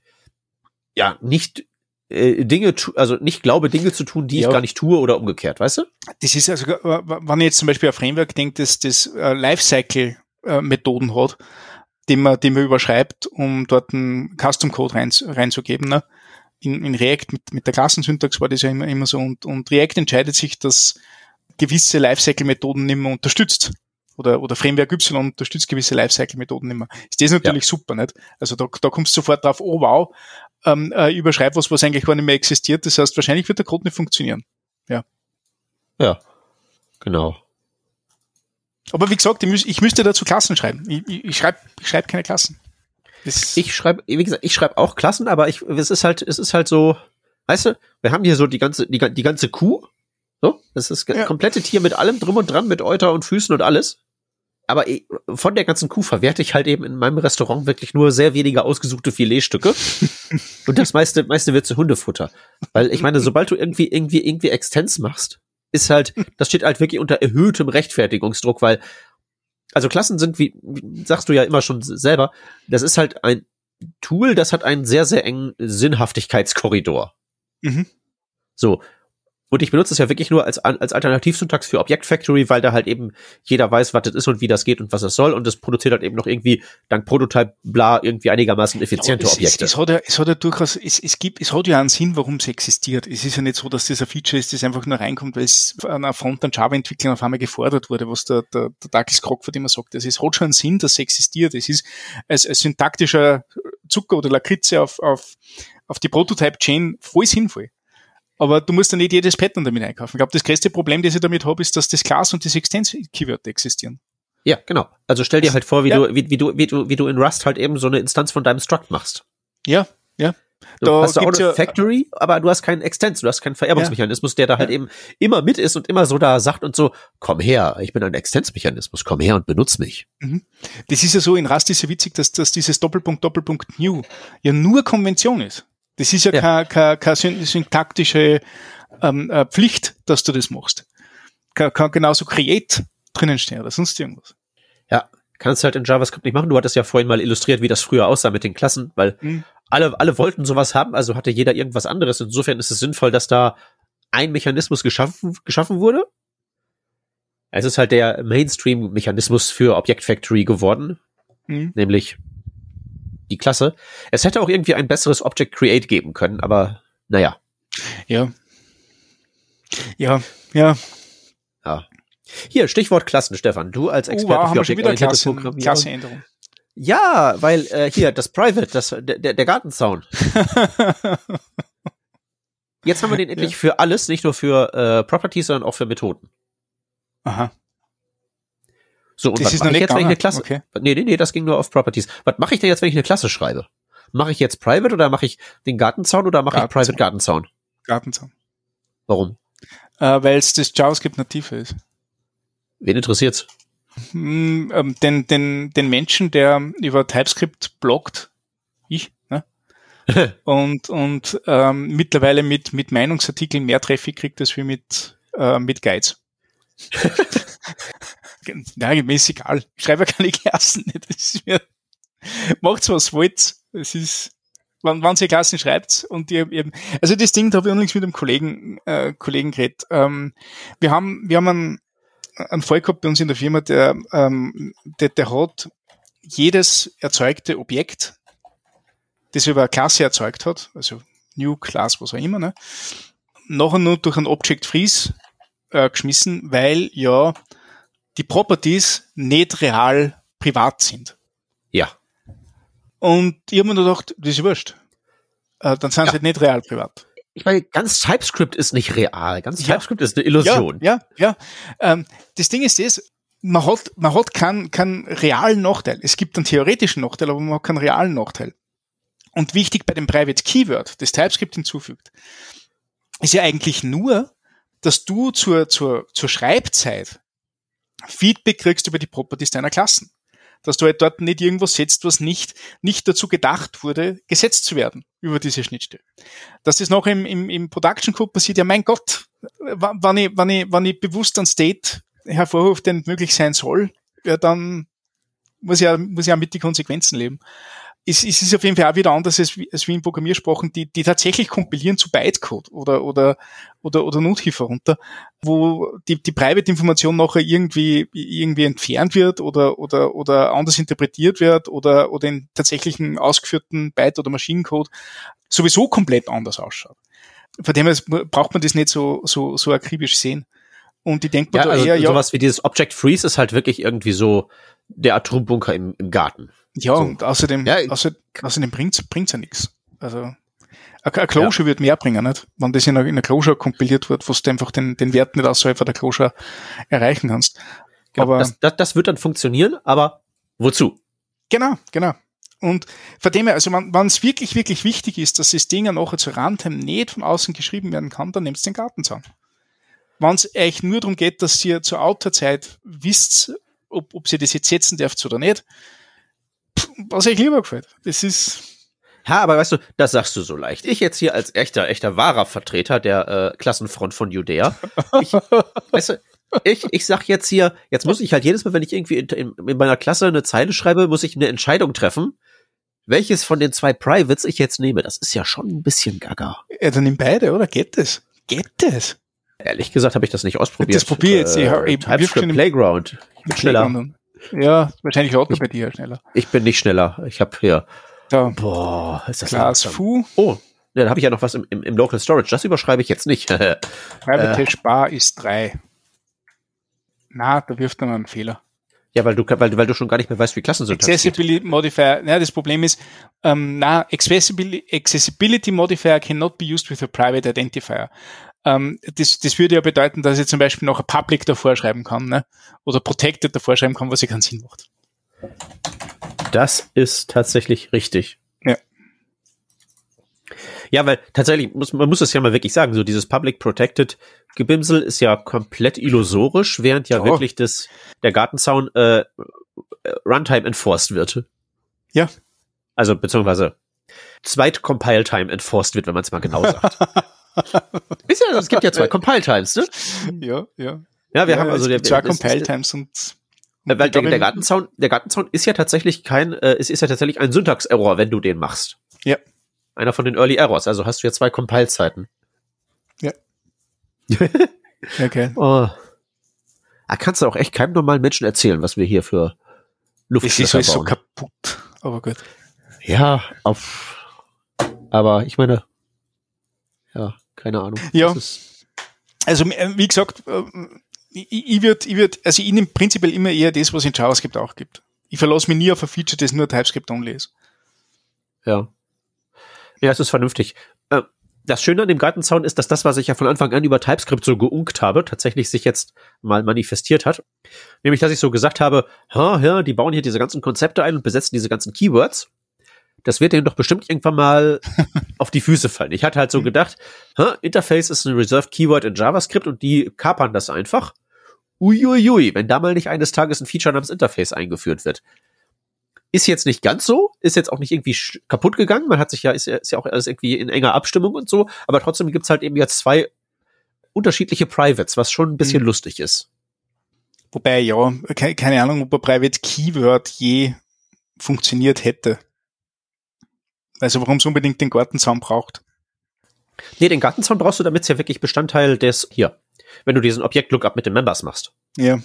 ja nicht äh, Dinge, also nicht glaube, Dinge zu tun, die Ja. ich gar nicht tue oder umgekehrt, weißt du? Das ist also, äh, wenn ich jetzt zum Beispiel ein Framework denkt, das, das äh, Lifecycle-Methoden hat, die man, die man überschreibt, um dort einen Custom-Code rein, reinzugeben. Ne? In, in React mit, mit der Klassensyntax war das ja immer, immer so. Und, und React entscheidet sich, dass gewisse Lifecycle-Methoden nicht mehr unterstützt. Oder, oder Framework Y unterstützt gewisse Lifecycle-Methoden nicht mehr. Ist das natürlich super, nicht? Also da, da kommst du sofort drauf, oh wow, ähm, äh, überschreib was, was eigentlich gar nicht mehr existiert. Das heißt, wahrscheinlich wird der Code nicht funktionieren. Ja. Genau. Aber wie gesagt, ich, müsste dazu Klassen schreiben. Ich, ich, ich schreibe ich schreib keine Klassen. Das, Ich schreibe, wie gesagt, ich schreibe auch Klassen, aber ich, es ist halt, es ist halt so, weißt du, wir haben hier so die ganze, die, die ganze Kuh, So, das ist das ja. komplette Tier mit allem drum und dran, mit Euter und Füßen und alles. Aber von der ganzen Kuh verwerte ich halt eben in meinem Restaurant wirklich nur sehr wenige ausgesuchte Filetstücke. und das meiste, meiste wird zu Hundefutter. Weil ich meine, sobald du irgendwie, irgendwie, irgendwie Extens machst, ist halt, das steht halt wirklich unter erhöhtem Rechtfertigungsdruck, weil, also Klassen sind, wie, sagst du ja immer schon selber, das ist halt ein Tool, das hat einen sehr, sehr engen Sinnhaftigkeitskorridor. Mhm. So. Und ich benutze es ja wirklich nur als, als Alternativsyntax für Object Factory, weil da halt eben jeder weiß, was das ist und wie das geht und was es soll. Und es produziert halt eben noch irgendwie dank Prototype bla irgendwie einigermaßen effiziente es, Objekte. Es, es, hat ja, es hat ja durchaus, es, es gibt, es hat ja einen Sinn, warum es existiert. Es ist ja nicht so, dass das ein Feature ist, das einfach nur reinkommt, weil es an einer Front an Java-Entwicklern auf einmal gefordert wurde, was der, der, der Douglas Crockford immer sagt. Also es hat schon einen Sinn, dass es existiert. Es ist als, als syntaktischer Zucker oder Lakritze auf, auf, auf die Prototype-Chain voll sinnvoll. Aber du musst ja nicht jedes Pattern damit einkaufen. Ich glaube, das größte Problem, das ich damit habe, ist, dass das Class und das Extens-Keyword existieren. Ja, genau. Also stell dir halt vor, wie, ja. du, wie, wie, du, wie, du, wie du in Rust halt eben so eine Instanz von deinem Struct machst. Ja, ja. Du da hast du auch eine ja, Factory, aber du hast keinen Extens, du hast keinen Vererbungsmechanismus, der da halt ja. eben immer mit ist und immer so da sagt und so, komm her, ich bin ein Extensmechanismus, komm her und benutz mich. Mhm. Das ist ja so, in Rust ist ja witzig, dass, dass dieses Doppelpunkt, Doppelpunkt New ja nur Konvention ist. Das ist ja, ja. keine, keine, syntaktische ähm, äh, Pflicht, dass du das machst. Kann, kann genauso Create drinnen stehen oder sonst irgendwas. Ja, kannst du halt in JavaScript nicht machen. Du hattest ja vorhin mal illustriert, wie das früher aussah mit den Klassen, weil mhm. alle, alle wollten sowas haben, also hatte jeder irgendwas anderes. Insofern ist es sinnvoll, dass da ein Mechanismus geschaffen, geschaffen wurde. Es ist halt der Mainstream-Mechanismus für Object Factory geworden, mhm. nämlich die Klasse. Es hätte auch irgendwie ein besseres Object Create geben können, aber naja. Ja. Ja, ja. Ja. Hier, Stichwort Klassen, Stefan. Du als Experte oh, wow, für objektorientierte. Klassenänderung. Ja, weil äh, hier, das Private, das, der, der Gartenzaun. Jetzt haben wir den endlich ja. für alles, nicht nur für äh, Properties, sondern auch für Methoden. Aha. So, und das was mache ich jetzt, wenn ich eine Klasse. Okay. Nee, nee, nee, das ging nur auf Properties. Was mache ich denn jetzt, wenn ich eine Klasse schreibe? Mache ich jetzt Private oder mache ich den Gartenzaun oder mache ich Private Gartenzaun? Gartenzaun. Warum? Äh, Weil es das JavaScript native ist. Wen interessiert's? Mm, ähm, den, den, den Menschen, der über TypeScript bloggt, ich, ne? und und ähm, mittlerweile mit, mit Meinungsartikeln mehr Traffic kriegt als wie mit, äh, mit Guides. ja, mir ist egal. Ich schreibe keine Klassen. Das ist mir, macht's was wollt. Es ist, wann, wann ihr Klassen schreibt und ihr eben, also das Ding, da habe ich unlängst mit einem Kollegen, äh, Kollegen geredet. Ähm, wir haben, wir haben einen, einen Fall gehabt bei uns in der Firma, der, ähm, der, der hat jedes erzeugte Objekt, das über eine Klasse erzeugt hat, also New Class, was auch immer, ne, nachher nur durch ein Object Freeze äh, geschmissen, weil ja die Properties nicht real privat sind. Ja. Und ich habe mir gedacht, das ist wurscht. Äh, dann sind ja. sie halt nicht real privat. Ich meine, ganz TypeScript ist nicht real. Ganz ja. TypeScript ist eine Illusion. Ja, ja. ja. Ähm, das Ding ist das, man hat, man hat keinen, keinen realen Nachteil. Es gibt einen theoretischen Nachteil, aber man hat keinen realen Nachteil. Und wichtig bei dem Private Keyword, das TypeScript hinzufügt, ist ja eigentlich nur, dass du zur, zur, zur Schreibzeit Feedback kriegst über die Properties deiner Klassen. Dass du halt dort nicht irgendwas setzt, was nicht, nicht dazu gedacht wurde, gesetzt zu werden über diese Schnittstelle. Dass das noch im, im, im Production Code passiert, ja mein Gott, wenn ich, wenn ich, wenn ich bewusst an State hervorrufe, der nicht möglich sein soll, ja, dann muss ich ja, muss ja mit die Konsequenzen leben es, es ist auf jeden Fall auch wieder anders als, als wie in Programmiersprachen, die, die tatsächlich kompilieren zu Bytecode oder, oder, oder, oder Nothilfe runter, wo die, die Private-Information nachher irgendwie, irgendwie entfernt wird oder, oder, oder anders interpretiert wird oder, oder in tatsächlichen ausgeführten Byte- oder Maschinencode sowieso komplett anders ausschaut. Von dem her braucht man das nicht so, so, so akribisch sehen. Und ich denke ja, also eher, ja. Sowas wie dieses Object Freeze ist halt wirklich irgendwie so der Atombunker im, im Garten. Ja, so. und außerdem, ja, außer, außerdem bringt's, bringt's ja nichts. Also, ein Closure ja. wird mehr bringen, nicht? Wenn das in einer, in einer Closure kompiliert wird, wo du einfach den, den Wert nicht außerhalb der Closure erreichen kannst. Genau, aber das, das, das wird dann funktionieren, aber wozu? Genau, genau. Und von dem her, also wenn es wirklich, wirklich wichtig ist, dass das Ding ja nachher zur Runtime nicht von außen geschrieben werden kann, dann nimmst du den Gartenzaun. wenn es euch nur darum geht, dass ihr zur Autorzeit wisst, ob, ob sie das jetzt setzen dürft oder nicht, was euch lieber gefällt. Das ist. Ja, aber weißt du, das sagst du so leicht. Ich jetzt hier als echter, echter wahrer Vertreter der äh, Klassenfront von Judäa. Ich, weißt du, ich, ich sag jetzt hier, jetzt muss ich halt jedes Mal, wenn ich irgendwie in, in, in meiner Klasse eine Zeile schreibe, muss ich eine Entscheidung treffen, welches von den zwei Privates ich jetzt nehme. Das ist ja schon ein bisschen gaga. Ja, dann nimm beide, oder? Geht das? Geht das? Ehrlich gesagt habe ich das nicht ausprobiert. Das probier jetzt. Äh, ich, ich, TypeScript Playground. Ich bin schneller. Ja, wahrscheinlich auch bei dir schneller. Ich bin nicht schneller. Ich habe hier. Da. Boah, ist das Class Fu. Oh, ja, da habe ich ja noch was im, im, im Local Storage. Das überschreibe ich jetzt nicht. Private Bar ist drei. Na, da wirft er mal einen Fehler. Ja, weil du, weil, weil du schon gar nicht mehr weißt, wie Klassensyntax Accessibility geht. Modifier, ja, das Problem ist, ähm, na, Accessibility, Accessibility Modifier cannot be used with a private identifier. Ähm, das, das würde ja bedeuten, dass ich zum Beispiel noch ein Public davor schreiben kann, ne? oder Protected davor schreiben kann, was ja keinen Sinn macht. Das ist tatsächlich richtig. Ja. Ja, weil tatsächlich muss man muss es ja mal wirklich sagen, so dieses Public Protected Gebimsel ist ja komplett illusorisch, während ja oh. wirklich das der Gartenzaun äh, Runtime enforced wird. Ja. Also beziehungsweise Zweit Compile Time enforced wird, wenn man es mal genau sagt. ist ja, es gibt ja zwei Compile Times, ne? Ja, ja. Ja, wir ja, haben also der, zwei Compile Times und weil der, der Gartenzaun, der Gartenzaun ist ja tatsächlich kein, äh, es ist ja tatsächlich ein Syntax-Error, wenn du den machst. Ja. Einer von den Early Errors. Also hast du ja zwei Compile-Zeiten. Ja. okay. Oh. Da kannst du auch echt keinem normalen Menschen erzählen, was wir hier für Luft Es ist so kaputt. Aber gut. Ja, auf, aber ich meine, ja, keine Ahnung. Ja. Also, äh, wie gesagt, äh, ich, würde, ich würd, also ich nehme prinzipiell immer eher das, was in JavaScript auch gibt. Ich verlasse mich nie auf ein Feature, das nur TypeScript-only ist. Ja. Ja, es ist vernünftig. Äh, das Schöne an dem Gartenzaun ist, dass das, was ich ja von Anfang an über TypeScript so geunkt habe, tatsächlich sich jetzt mal manifestiert hat. Nämlich, dass ich so gesagt habe, ha, ja, die bauen hier diese ganzen Konzepte ein und besetzen diese ganzen Keywords. Das wird denen doch bestimmt irgendwann mal auf die Füße fallen. Ich hatte halt so mhm. gedacht, Interface ist ein Reserved Keyword in JavaScript und die kapern das einfach. Uiuiui, wenn da mal nicht eines Tages ein Feature namens Interface eingeführt wird. Ist jetzt nicht ganz so, ist jetzt auch nicht irgendwie kaputt gegangen. Man hat sich ja, ist ja, ist ja auch alles irgendwie in enger Abstimmung und so, aber trotzdem gibt's halt eben jetzt zwei unterschiedliche Privates, was schon ein bisschen mhm. lustig ist. Wobei, ja, keine, keine Ahnung, ob ein Private Keyword je funktioniert hätte. Also warum es unbedingt den Gartenzaun braucht. Nee, den Gartenzaun brauchst du, damit es ja wirklich Bestandteil des, hier, wenn du diesen Objekt-Lookup mit den Members machst. Ja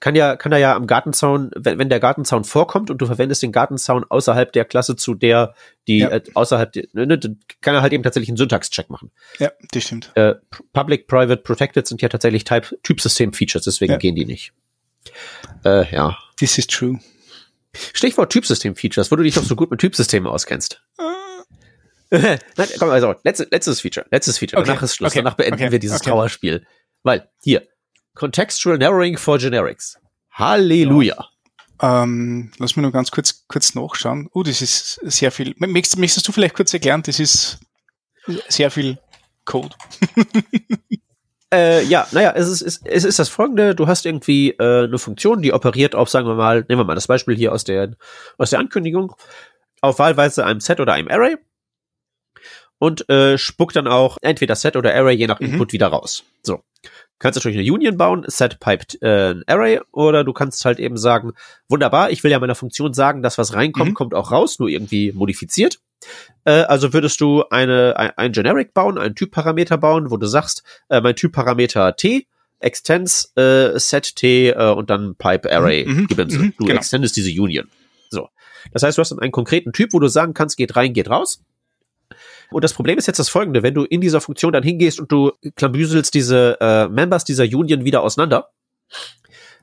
kann ja, kann er ja am Gartenzaun, wenn, wenn der Gartenzaun vorkommt und du verwendest den Gartenzaun außerhalb der Klasse zu der, die ja. äh, außerhalb, ne, ne, kann er halt eben tatsächlich einen Syntax-Check machen. Ja, das stimmt. Äh, Public, Private, Protected sind ja tatsächlich Typsystem-Features, deswegen ja. gehen die nicht. Äh, ja. This is true. Stichwort Typsystem-Features, wo du dich doch so gut mit Typsystemen auskennst. Nein, komm, also, letztes, letztes Feature, letztes Feature, okay. danach ist Schluss, okay. danach beenden okay. wir dieses. Trauerspiel. Weil, hier, Contextual Narrowing for Generics. Halleluja. Ja. Ähm, lass mich nur ganz kurz, kurz nachschauen. Oh, das ist sehr viel. Möchtest, möchtest du vielleicht kurz erklären? Das ist sehr viel Code. äh, ja, naja, es ist, es, es ist das folgende. Du hast irgendwie äh, eine Funktion, die operiert auf, sagen wir mal, nehmen wir mal das Beispiel hier aus der, aus der Ankündigung, auf wahlweise einem Set oder einem Array und äh, spuckt dann auch entweder Set oder Array je nach mhm. Input wieder raus. So kannst natürlich eine Union bauen, set piped äh, ein Array, oder du kannst halt eben sagen, wunderbar, ich will ja meiner Funktion sagen, dass was reinkommt, mhm. kommt auch raus, nur irgendwie modifiziert. Äh, also würdest du eine, ein, ein Generic bauen, einen Typparameter bauen, wo du sagst, äh, mein Typparameter T, extends äh, set T äh, und dann Pipe Array mhm, mhm Gebimse. Mhm, du genau. extendest diese Union. So. Das heißt, du hast dann einen konkreten Typ, wo du sagen kannst, geht rein, geht raus. Und das Problem ist jetzt das folgende, wenn du in dieser Funktion dann hingehst und du klambüselst diese äh, Members dieser Union wieder auseinander,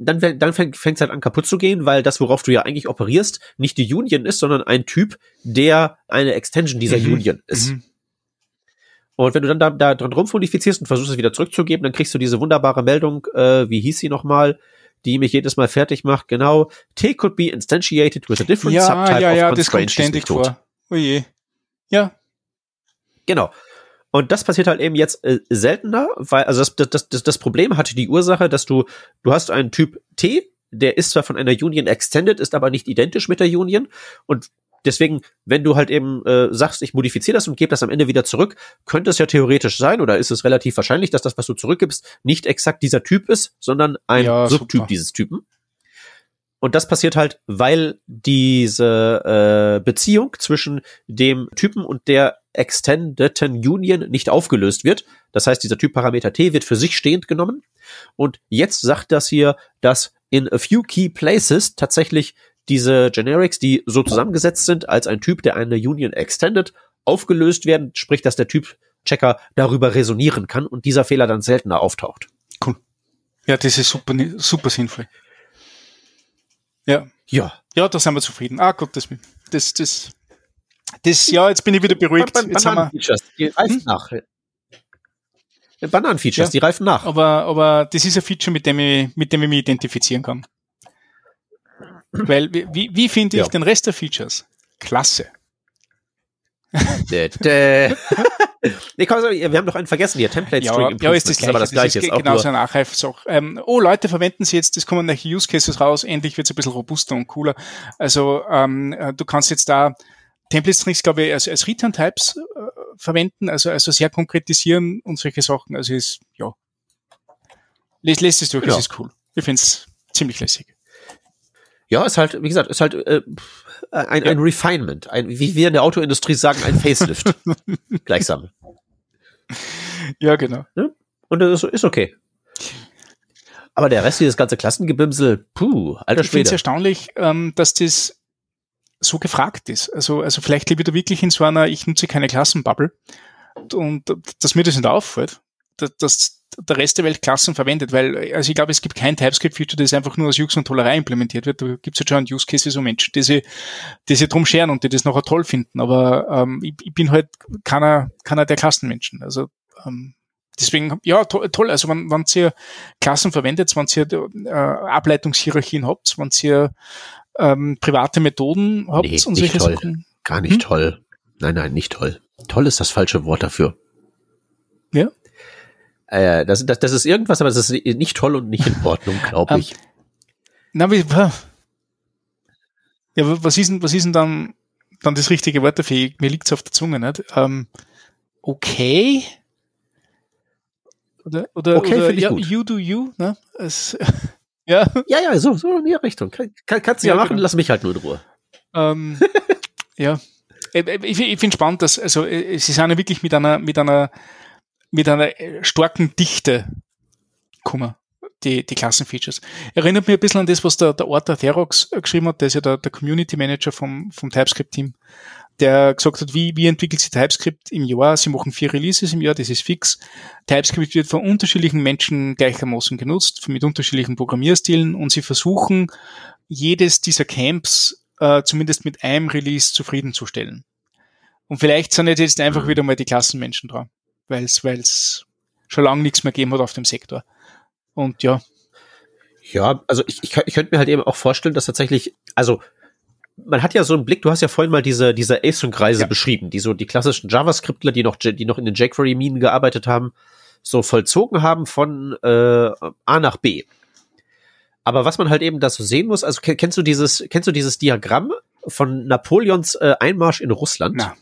dann, dann fängt es halt an kaputt zu gehen, weil das, worauf du ja eigentlich operierst, nicht die Union ist, sondern ein Typ, der eine Extension dieser mhm. Union ist. Mhm. Und wenn du dann da, da dran rumfundifizierst und versuchst es wieder zurückzugeben, dann kriegst du diese wunderbare Meldung, äh, wie hieß sie nochmal, die mich jedes Mal fertig macht, genau, T could be instantiated with a different ja, subtype ja, of ja, das kommt ständig vor. Oh je. Ja, Genau. Und das passiert halt eben jetzt äh, seltener, weil, also das, das, das, das Problem hatte die Ursache, dass du, du hast einen Typ T, der ist zwar von einer Union extended, ist aber nicht identisch mit der Union. Und deswegen, wenn du halt eben äh, sagst, ich modifiziere das und gebe das am Ende wieder zurück, könnte es ja theoretisch sein oder ist es relativ wahrscheinlich, dass das, was du zurückgibst, nicht exakt dieser Typ ist, sondern ein Ja, Subtyp super. dieses Typen. Und das passiert halt, weil diese äh, Beziehung zwischen dem Typen und der extendeten Union nicht aufgelöst wird. Das heißt, dieser Typparameter T wird für sich stehend genommen. Und jetzt sagt das hier, dass in a few key places tatsächlich diese Generics, die so zusammengesetzt sind als ein Typ, der eine Union extended, aufgelöst werden, sprich, dass der Typ-Checker darüber resonieren kann und dieser Fehler dann seltener auftaucht. Cool. Ja, das ist super, super sinnvoll. Ja. Ja. Ja, da sind wir zufrieden. Ah, Gott, das, das, das, das, ja, jetzt bin ich wieder beruhigt. Ban- Jetzt haben wir, Bananenfeatures, die reifen Hm? nach. Bananenfeatures, Ja. die reifen nach. aber, aber das ist ein Feature, mit dem ich, mit dem ich mich identifizieren kann. Weil, wie, wie finde ich Ja. den Rest der Features? Klasse. Dä, dä. nee, komm, wir haben noch einen vergessen hier. Template Ja, String ja, ist das Improvements, aber das gleiche. ist ist auch genauso nur, eine Nachreifsache. Ähm, oh, Leute verwenden sie jetzt, es kommen neue Use Cases raus, endlich wird es ein bisschen robuster und cooler. Also ähm, äh, du kannst jetzt da Template Strings, glaube ich, als, als Return Types äh, verwenden, also, also sehr konkretisieren und solche Sachen. Also ist, ja. Lest, lest es durch, Ja. es ist cool. Ich finde es ziemlich lässig. ja, ist halt, wie gesagt, ist halt äh, ein, ein Refinement. Ein, wie wir in der Autoindustrie sagen, ein Facelift. Gleichsam. Ja, genau. Und das ist, ist okay. Aber der Rest, dieses ganze Klassengebimsel, puh, alter Ich finde es Schwede. erstaunlich, ähm, dass das so gefragt ist. Also, also vielleicht lebe ich da wirklich in so einer, ich nutze keine Klassenbubble und, und dass mir das nicht auffällt, dass, der Rest der Welt Klassen verwendet, weil also ich glaube, es gibt kein TypeScript-Feature, das einfach nur aus Jux und Tollerei implementiert wird. Da gibt es jetzt schon Use Cases so Menschen, die sich, die sich drum scheren und die das nachher toll finden. Aber ähm, ich, ich bin halt keiner, keiner der Klassenmenschen. Also ähm, Deswegen, ja, to toll. Also, wenn, wenn ihr Klassen verwendet, wenn ihr äh, Ableitungshierarchien habt, wenn ihr ähm, private Methoden habt Nee, und solche toll. Sachen. Gar nicht Hm? toll. Nein, nein, nicht toll. Toll ist das falsche Wort dafür. Ja. Äh, das, das, das ist irgendwas, aber das ist nicht toll und nicht in Ordnung, glaube Ähm, ich. Na, wie, ja, wa- was ist denn, was ist denn dann, dann das richtige Wort dafür? Mir liegt's auf der Zunge, nicht? Ähm, okay. Oder, oder, Okay, oder ja, gut. you do you, ne? Es, ja, Ja, ja, so, so in die Richtung. Kann, kann, kannst du ja, Ja, machen, genau. lass mich halt nur in Ruhe. ähm, ja. Ich, ich finde spannend, dass, also, äh, sie sind ja wirklich mit einer, mit einer, mit einer äh, starken Dichte gekommen, die, die Klassenfeatures. Erinnert mich ein bisschen an das, was der, der Arthur Therox äh, geschrieben hat, der ist ja der, der Community Manager vom, vom TypeScript-Team, der gesagt hat, wie, wie entwickelt sich TypeScript im Jahr? Sie machen vier Releases im Jahr, das ist fix. TypeScript wird von unterschiedlichen Menschen gleichermaßen genutzt, mit unterschiedlichen Programmierstilen und sie versuchen, jedes dieser Camps äh, zumindest mit einem Release zufriedenzustellen. Und vielleicht sind jetzt einfach Mhm. wieder mal die Klassenmenschen dran, weil es schon lange nichts mehr gegeben hat auf dem Sektor. Und ja, Ja, also ich, ich, ich könnte mir halt eben auch vorstellen, dass tatsächlich, also man hat ja so einen Blick, du hast ja vorhin mal diese, diese Async-Reise Ja. beschrieben, die so die klassischen JavaScriptler, die noch, die noch in den jQuery-Minen gearbeitet haben, so vollzogen haben von äh, A nach B. Aber was man halt eben da so sehen muss, also ke- kennst du dieses, kennst du dieses Diagramm von Napoleons äh, Einmarsch in Russland? na,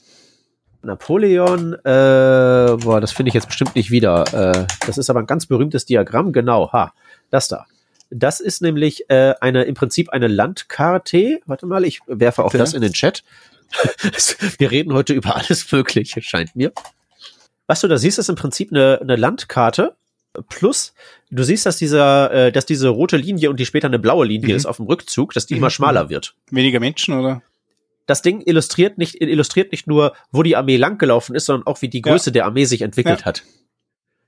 Napoleon, äh, boah, das finde ich jetzt bestimmt nicht wieder. Äh, das ist aber ein ganz berühmtes Diagramm, genau, ha, das da. Das ist nämlich äh, eine im Prinzip eine Landkarte. Warte mal, ich werfe auch Ja. das in den Chat. Wir reden heute über alles Mögliche, scheint mir. Was du da siehst, ist im Prinzip eine, eine Landkarte. Plus, du siehst, dass dieser, äh, dass diese rote Linie und die später eine blaue Linie Mhm. ist auf dem Rückzug, dass die Mhm. immer schmaler wird weniger Menschen oder? das Ding illustriert nicht, illustriert nicht nur, wo die Armee langgelaufen ist, sondern auch, wie die Größe der Armee sich entwickelt Ja. hat.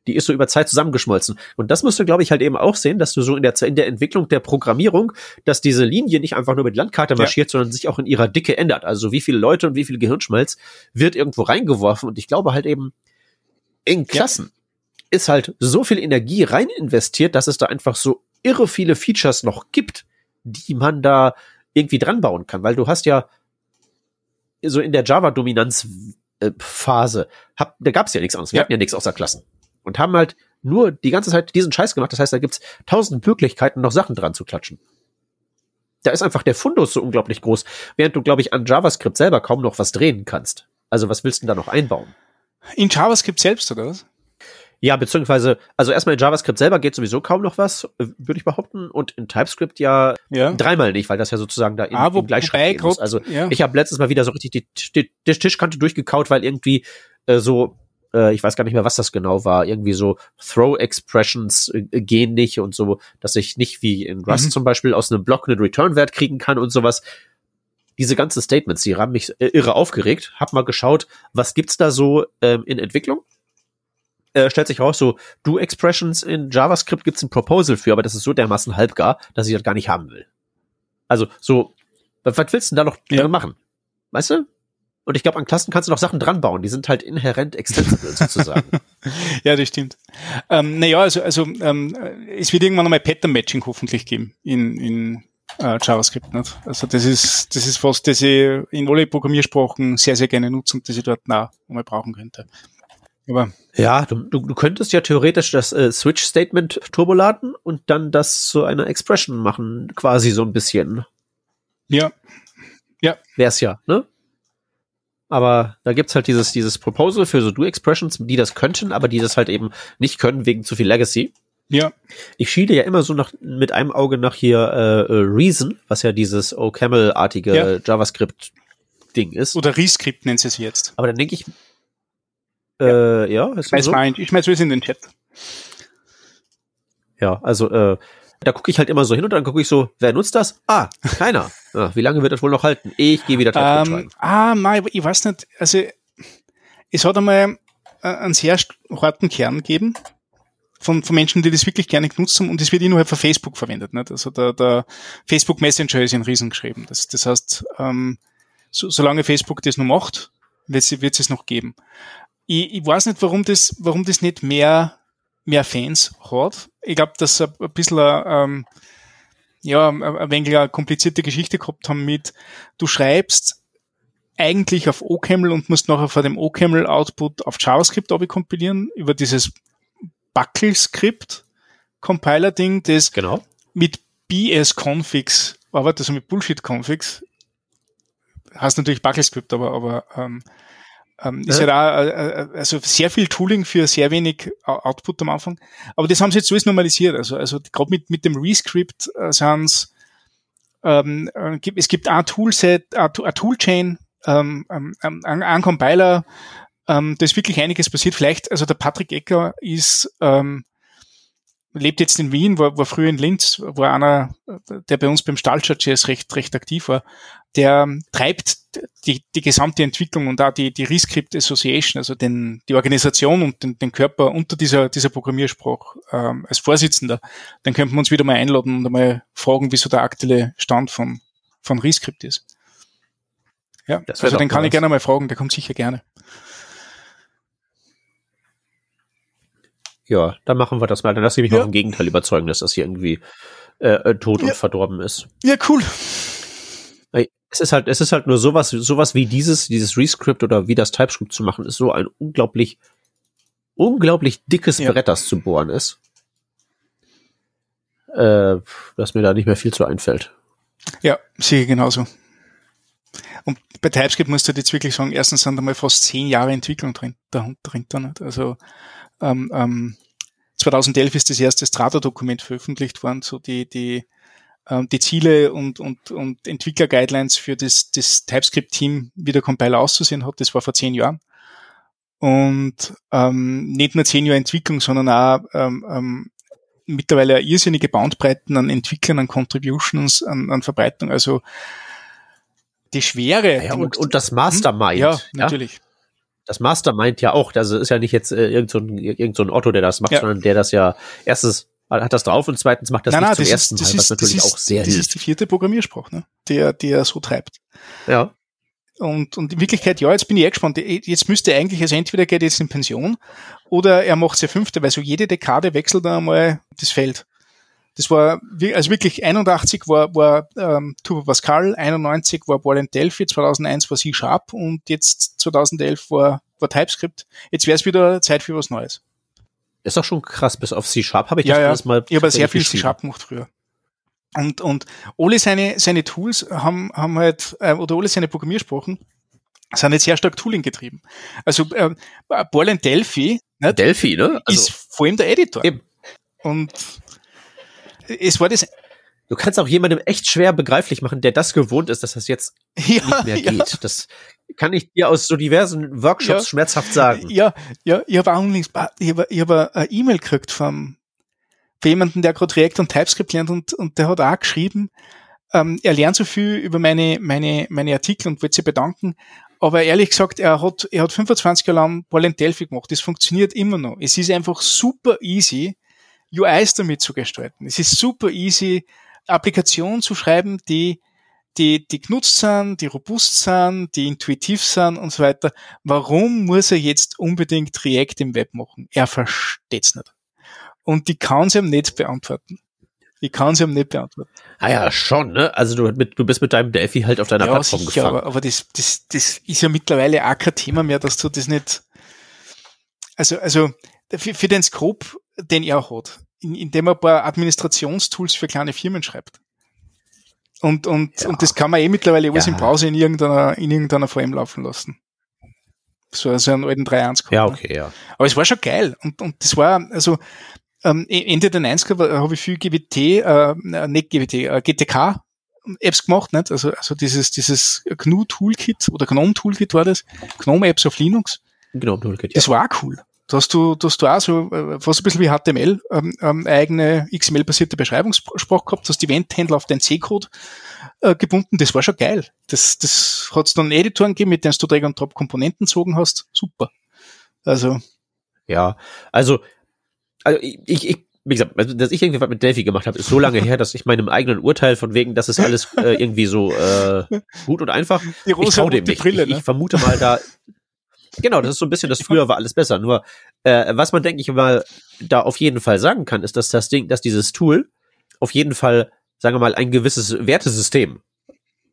Die ist so über Zeit zusammengeschmolzen. Und das musst du, glaube ich, halt eben auch sehen, dass du so in der, in der Entwicklung der Programmierung, dass diese Linie nicht einfach nur mit Landkarte Ja. marschiert, sondern sich auch in ihrer Dicke ändert. Also wie viele Leute und wie viel Gehirnschmalz wird irgendwo reingeworfen. Und ich glaube halt eben, in Klassen ist halt so viel Energie rein investiert, dass es da einfach so irre viele Features noch gibt, die man da irgendwie dran bauen kann. Weil du hast ja so in der Java-Dominanz Phase, hab, da gab es ja nichts anderes. Wir Ja. hatten ja nichts außer Klassen. Und haben halt nur die ganze Zeit diesen Scheiß gemacht. Das heißt, da gibt's tausend Möglichkeiten, noch Sachen dran zu klatschen. Da ist einfach der Fundus so unglaublich groß, während du, glaube ich, an JavaScript selber kaum noch was drehen kannst. Also was willst du denn da noch einbauen? In JavaScript selbst, oder was? Ja, beziehungsweise, also erstmal in JavaScript selber geht sowieso kaum noch was, äh, würde ich behaupten, und in TypeScript ja Ja. dreimal nicht, weil das ja sozusagen da in, Ah, wo- im Gleichschritt grad- Also ja. ich habe letztes Mal wieder so richtig die, die, die Tischkante durchgekaut, weil irgendwie äh, so, äh, ich weiß gar nicht mehr, was das genau war, irgendwie so Throw-Expressions äh, gehen nicht und so, dass ich nicht wie in Rust Mhm. zum Beispiel aus einem Block einen Return-Wert kriegen kann und sowas. Diese ganzen Statements, die haben mich äh, irre aufgeregt. Hab mal geschaut, was gibt's da so ähm, in Entwicklung? Äh, stellt sich raus, so Do-Expressions in JavaScript gibt's ein Proposal für, aber das ist so dermaßen halbgar, dass ich das gar nicht haben will. Also so, was, willst du denn da noch Ja. dran machen? Weißt du? Und ich glaube, an Klassen kannst du noch Sachen dran bauen. Die sind halt inhärent extensible sozusagen. Ja, das stimmt. Ähm, naja, also, also ähm, es wird irgendwann einmal Pattern-Matching hoffentlich geben in, in äh, JavaScript. Nicht? Also das ist, das ist was, das ich in alle Programmiersprachen sehr, sehr gerne nutze und das ich dort nah einmal brauchen könnte. Aber ja, du, du, du könntest ja theoretisch das äh, Switch-Statement turboladen und dann das zu einer Expression machen, quasi so ein bisschen. ja, Wär's ja, ne? Aber da gibt's halt dieses, dieses Proposal für so Do-Expressions, die das könnten, aber die das halt eben nicht können wegen zu viel Legacy. ja, Ich schiele ja immer so nach, mit einem Auge nach hier äh, äh, Reason, was ja dieses OCaml-artige Ja. JavaScript-Ding ist. oder Rescript nennen sie es jetzt. Aber dann denke ich, äh, ja, ist das Weiß so? mein, ich schmeiß es in den Chat. Ja, also äh, da gucke ich halt immer so hin und dann gucke ich so, wer nutzt das? Ah, keiner. Ja, wie lange wird das wohl noch halten? Ich gehe wieder TypeScript Ähm, schreiben. ah, nein, ich weiß nicht. Also es hat einmal äh, einen sehr harten Kern gegeben von, von Menschen, die das wirklich gerne genutzt haben und es wird innerhalb von Facebook verwendet. Nicht? Also der, der Facebook Messenger ist in Riesen geschrieben. Das, das heißt, ähm, so, solange Facebook das noch macht, wird es wird es noch geben. Ich, ich weiß nicht, warum das, warum das nicht mehr, mehr Fans hat. Ich glaube, dass ein bisschen ähm, ja, ein wenig eine komplizierte Geschichte gehabt haben mit, du schreibst eigentlich auf OCaml und musst nachher vor dem OCaml Output auf JavaScript kompilieren über dieses Buckle-Skript Compiler-Ding, das Genau. mit BS-Configs arbeitet, also mit Bullshit-Configs. Heißt natürlich Buckle-Skript, aber, aber ähm, ähm, ist Ja. ja da, äh, äh, also sehr viel Tooling für sehr wenig Output am Anfang. Aber das haben sie jetzt alles normalisiert. Also, also gerade mit, mit dem Rescript äh, sind's, ähm, äh, gibt, es gibt ein Toolset, ein, Toolchain, ähm, ähm, ähm, ein, ein Compiler, ähm, da ist wirklich einiges passiert. Vielleicht, also der Patrick Ecker ist, ähm, lebt jetzt in Wien, war, war früher in Linz, war einer, der bei uns beim Stahlchat.js recht, recht aktiv war. Der ähm, treibt die, die gesamte Entwicklung und auch die, die Rescript Association, also den, die Organisation und den, den Körper unter dieser, dieser Programmiersprache ähm, als Vorsitzender. Dann könnten wir uns wieder mal einladen und einmal fragen, wieso der aktuelle Stand von, von Rescript ist. Ja, Das also den kann mal ich was. gerne mal fragen, der kommt sicher gerne. Ja, dann machen wir das mal. Dann lass ich mich Ja. noch im Gegenteil überzeugen, dass das hier irgendwie äh, äh, tot Ja. und verdorben ist. Ja, cool. Es ist halt, es ist halt nur sowas, sowas wie dieses, dieses Rescript oder wie das TypeScript zu machen, ist so ein unglaublich, unglaublich dickes Ja. Brett, das zu bohren ist. Äh, dass mir da nicht mehr viel zu einfällt. Ja, sicher genauso. Und bei TypeScript musst du jetzt wirklich sagen, erstens sind da mal fast zehn Jahre Entwicklung drin, da, drin da nicht. Also ähm, ähm, 2011 ist das erste Strata-Dokument veröffentlicht worden, so die, die, ähm, die Ziele und, und, und Entwickler-Guidelines für das, das TypeScript-Team, wie der Compiler auszusehen hat, das war vor zehn Jahren. Und ähm, nicht nur zehn Jahre Entwicklung, sondern auch ähm, ähm, mittlerweile eine irrsinnige Bandbreiten an Entwicklern, an Contributions, an, an Verbreitung. Also die Schwere. Ja, und, und das Mastermind. ja, natürlich. Das Mastermind ja auch. Also ist ja nicht jetzt äh, irgend, so ein, irgend so ein Otto, der das macht, Ja. sondern der das ja erstens hat das drauf und zweitens macht das nicht zum ersten das Mal, was ist, natürlich das ist, auch sehr das hilft. ist die vierte Programmiersprache, ne? der, der so treibt. Ja. Und, und in Wirklichkeit, ja, jetzt bin ich eh gespannt. Jetzt müsste er eigentlich, also entweder geht er jetzt in Pension oder er macht seine fünfte, weil so jede Dekade wechselt er einmal das Feld. Das war, also wirklich 81 war, war ähm, Turbo Pascal, 91 war Ball Delphi, 2001 war C Sharp und jetzt 2011 war, war TypeScript. Jetzt wäre es wieder Zeit für was Neues. Ist doch schon krass, bis auf C Sharp habe ich ja, das ja. alles mal. Ich habe sehr viel C Sharp gemacht früher. Und, und alle seine, seine Tools haben, haben halt, äh, oder alle seine Programmiersprachen sind jetzt sehr stark Tooling getrieben. Also äh, Ball Delphi nicht, Delphi, ne? Also, ist vor allem der Editor. Eben. Und es war das. Du kannst auch jemandem echt schwer begreiflich machen, der das gewohnt ist, dass das jetzt ja, nicht mehr geht. Ja. Das kann ich dir aus so diversen Workshops ja, schmerzhaft sagen. Ja, ja, ich habe auch ich habe ich hab eine E-Mail gekriegt vom für jemanden, der gerade React und TypeScript lernt und, und der hat auch geschrieben, ähm, er lernt so viel über meine, meine, meine Artikel und wollte sich bedanken. Aber ehrlich gesagt, er hat, er hat 25 Jahre lang Ball Delphi gemacht. Das funktioniert immer noch. Es ist einfach super easy, UIs damit zu gestalten. Es ist super easy, Applikationen zu schreiben, die, die, die genutzt sind, die robust sind, die intuitiv sind und so weiter. Warum muss er jetzt unbedingt React im Web machen? Er versteht's nicht. Und die kann sie ihm nicht beantworten. Ich kann sie ihm nicht beantworten. Ah ja, schon, ne? Also du, mit, du bist mit deinem Delphi halt auf deiner ja, Plattform sicher, gefangen. Aber, aber das, das, das ist ja mittlerweile auch kein Thema mehr, dass du das nicht. Also, also für, für den Scope, den er hat, in, indem er ein paar Administrationstools für kleine Firmen schreibt. Und, und, ja. und das kann man eh mittlerweile alles ja. im Browser in irgendeiner, in irgendeiner VM laufen lassen. So, so einen alten 3.1 Ja, okay, ja. Aber es war schon geil. Und, und das war, also, ähm, e, Ende der 90er habe ich viel GWT, äh, nicht GWT, äh, GTK Apps gemacht, nicht? Also, also dieses, dieses GNU Toolkit oder GNOME Toolkit war das. GNOME Apps auf Linux. GNOME Toolkit, ja. Das war auch cool. Da hast du, da hast du auch so, äh, fast ein bisschen wie HTML, ähm, ähm, eigene XML-basierte Beschreibungssprache gehabt, hast die Eventhändler auf den C-Code äh, gebunden. Das war schon geil. Das, das hat es dann Editoren gegeben, mit denen du Drag und Drop Komponenten gezogen hast. Super. Also. Ja, also also ich, ich, wie gesagt, also, dass ich irgendwie was mit Delphi gemacht habe, ist so lange her, dass ich meinem eigenen Urteil von wegen, das ist alles äh, irgendwie so äh, gut und einfach. Die ich trau dem nicht. Brille, ne? ich, ich vermute mal da. Genau, das ist so ein bisschen, das früher war alles besser. Nur äh, was man denke ich mal da auf jeden Fall sagen kann, ist, dass das Ding, dass dieses Tool auf jeden Fall, sagen wir mal, ein gewisses Wertesystem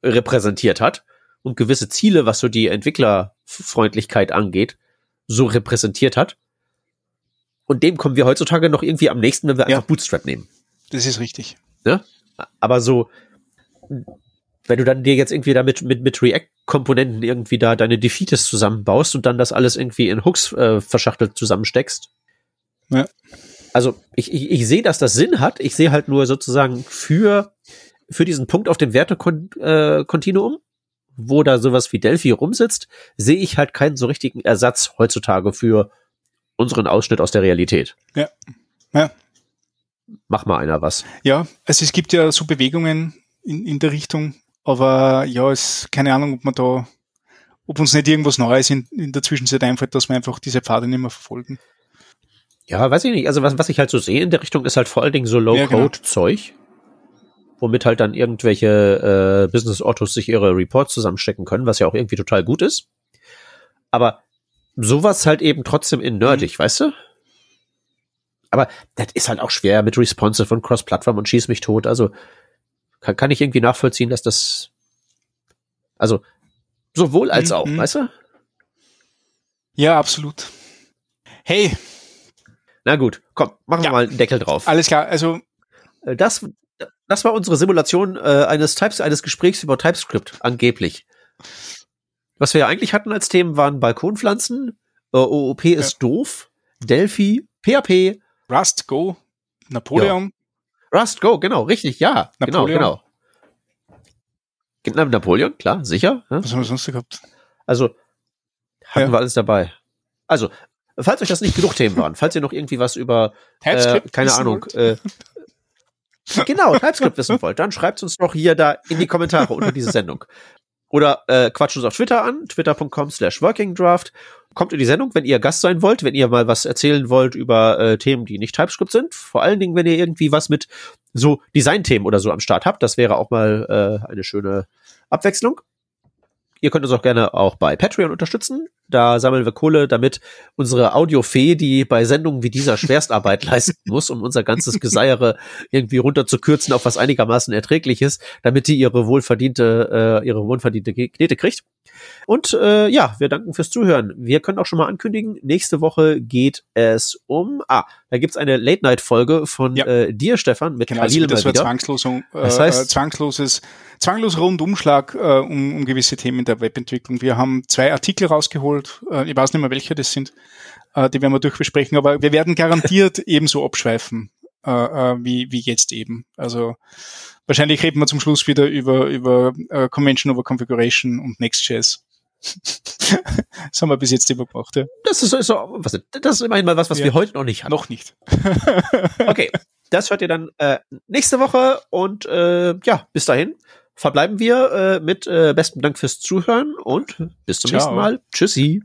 repräsentiert hat und gewisse Ziele, was so die Entwicklerfreundlichkeit angeht, so repräsentiert hat und dem kommen wir heutzutage noch irgendwie am nächsten, wenn wir ja. einfach Bootstrap nehmen. Das ist richtig. Ne? Aber so, wenn du dann dir jetzt irgendwie damit mit, mit React-Komponenten irgendwie da deine Defeates zusammenbaust und dann das alles irgendwie in Hooks äh, verschachtelt zusammensteckst. Ja. Also ich, ich, ich sehe, dass das Sinn hat. Ich sehe halt nur sozusagen für, für diesen Punkt auf dem Wertekontinuum, äh, wo da sowas wie Delphi rumsitzt, sehe ich halt keinen so richtigen Ersatz heutzutage für unseren Ausschnitt aus der Realität. Ja. ja. Mach mal einer was. Ja, also es gibt ja so Bewegungen in, in der Richtung, aber ja, es keine Ahnung, ob man da, ob uns nicht irgendwas Neues in, in der Zwischenzeit einfällt, dass wir einfach diese Pfade nicht mehr verfolgen. Ja, weiß ich nicht. Also was, was ich halt so sehe in der Richtung ist halt vor allen Dingen so Low-Code-Zeug, ja, genau. womit halt dann irgendwelche äh, Business-Autos sich ihre Reports zusammenstecken können, was ja auch irgendwie total gut ist. Aber sowas halt eben trotzdem in nerdig, mhm. weißt du? Aber das ist halt auch schwer mit responsive und cross-Plattform und schieß mich tot. Also kann, kann ich irgendwie nachvollziehen, dass das also sowohl als mhm. auch, weißt du? Ja, absolut. Hey. Na gut, komm, machen ja. wir mal einen Deckel drauf. Alles klar, also äh, das das war unsere Simulation äh, eines Types eines Gesprächs über TypeScript angeblich. Was wir ja eigentlich hatten als Themen waren Balkonpflanzen, äh, OOP ist ja. doof, Delphi, PHP, Rust, Go, Napoleon. Rust, Go, genau, richtig, ja. Genau, Napoleon. Genau, genau. Napoleon, klar, sicher. Ja? Was haben wir sonst gehabt? Also, hatten ja. wir alles dabei. Also, falls euch das nicht genug Themen waren, falls ihr noch irgendwie was über, äh, keine Ahnung, äh, genau, TypeScript wissen wollt, dann schreibt uns doch hier da in die Kommentare unter diese Sendung. Oder äh, quatscht uns auf Twitter an, twitter.com slash workingdraft. Kommt in die Sendung, wenn ihr Gast sein wollt, wenn ihr mal was erzählen wollt über äh, Themen, die nicht TypeScript sind. Vor allen Dingen, wenn ihr irgendwie was mit so Design-Themen oder so am Start habt. Das wäre auch mal äh, eine schöne Abwechslung. Ihr könnt uns auch gerne auch bei Patreon unterstützen. Da sammeln wir Kohle, damit unsere Audiofee, die bei Sendungen wie dieser Schwerstarbeit leisten muss, um unser ganzes Geseiere irgendwie runterzukürzen auf was einigermaßen erträglich ist, damit die ihre wohlverdiente, äh, ihre wohlverdiente Knete kriegt. Und äh, ja, wir danken fürs Zuhören. Wir können auch schon mal ankündigen, nächste Woche geht es um, ah, da gibt's eine Late-Night-Folge von ja. äh, dir, Stefan, mit genau, Khalil also mal wieder. Zwangslos, äh, das heißt, äh, zwangsloses, zwanglos Rundumschlag äh, um, um gewisse Themen der Webentwicklung. Wir haben zwei Artikel rausgeholt, äh, ich weiß nicht mehr, welche das sind, äh, die werden wir durchbesprechen, aber wir werden garantiert ebenso abschweifen, äh, wie, wie jetzt eben. Also wahrscheinlich reden wir zum Schluss wieder über, über Convention over Configuration und Next.js. das haben wir bis jetzt immer ja. Das ist, so, was, das ist immerhin mal was, was ja. wir heute noch nicht haben. Noch nicht. okay, das hört ihr dann äh, nächste Woche und äh, ja, bis dahin verbleiben wir äh, mit äh, besten Dank fürs Zuhören und bis zum Ciao. nächsten Mal. Tschüssi.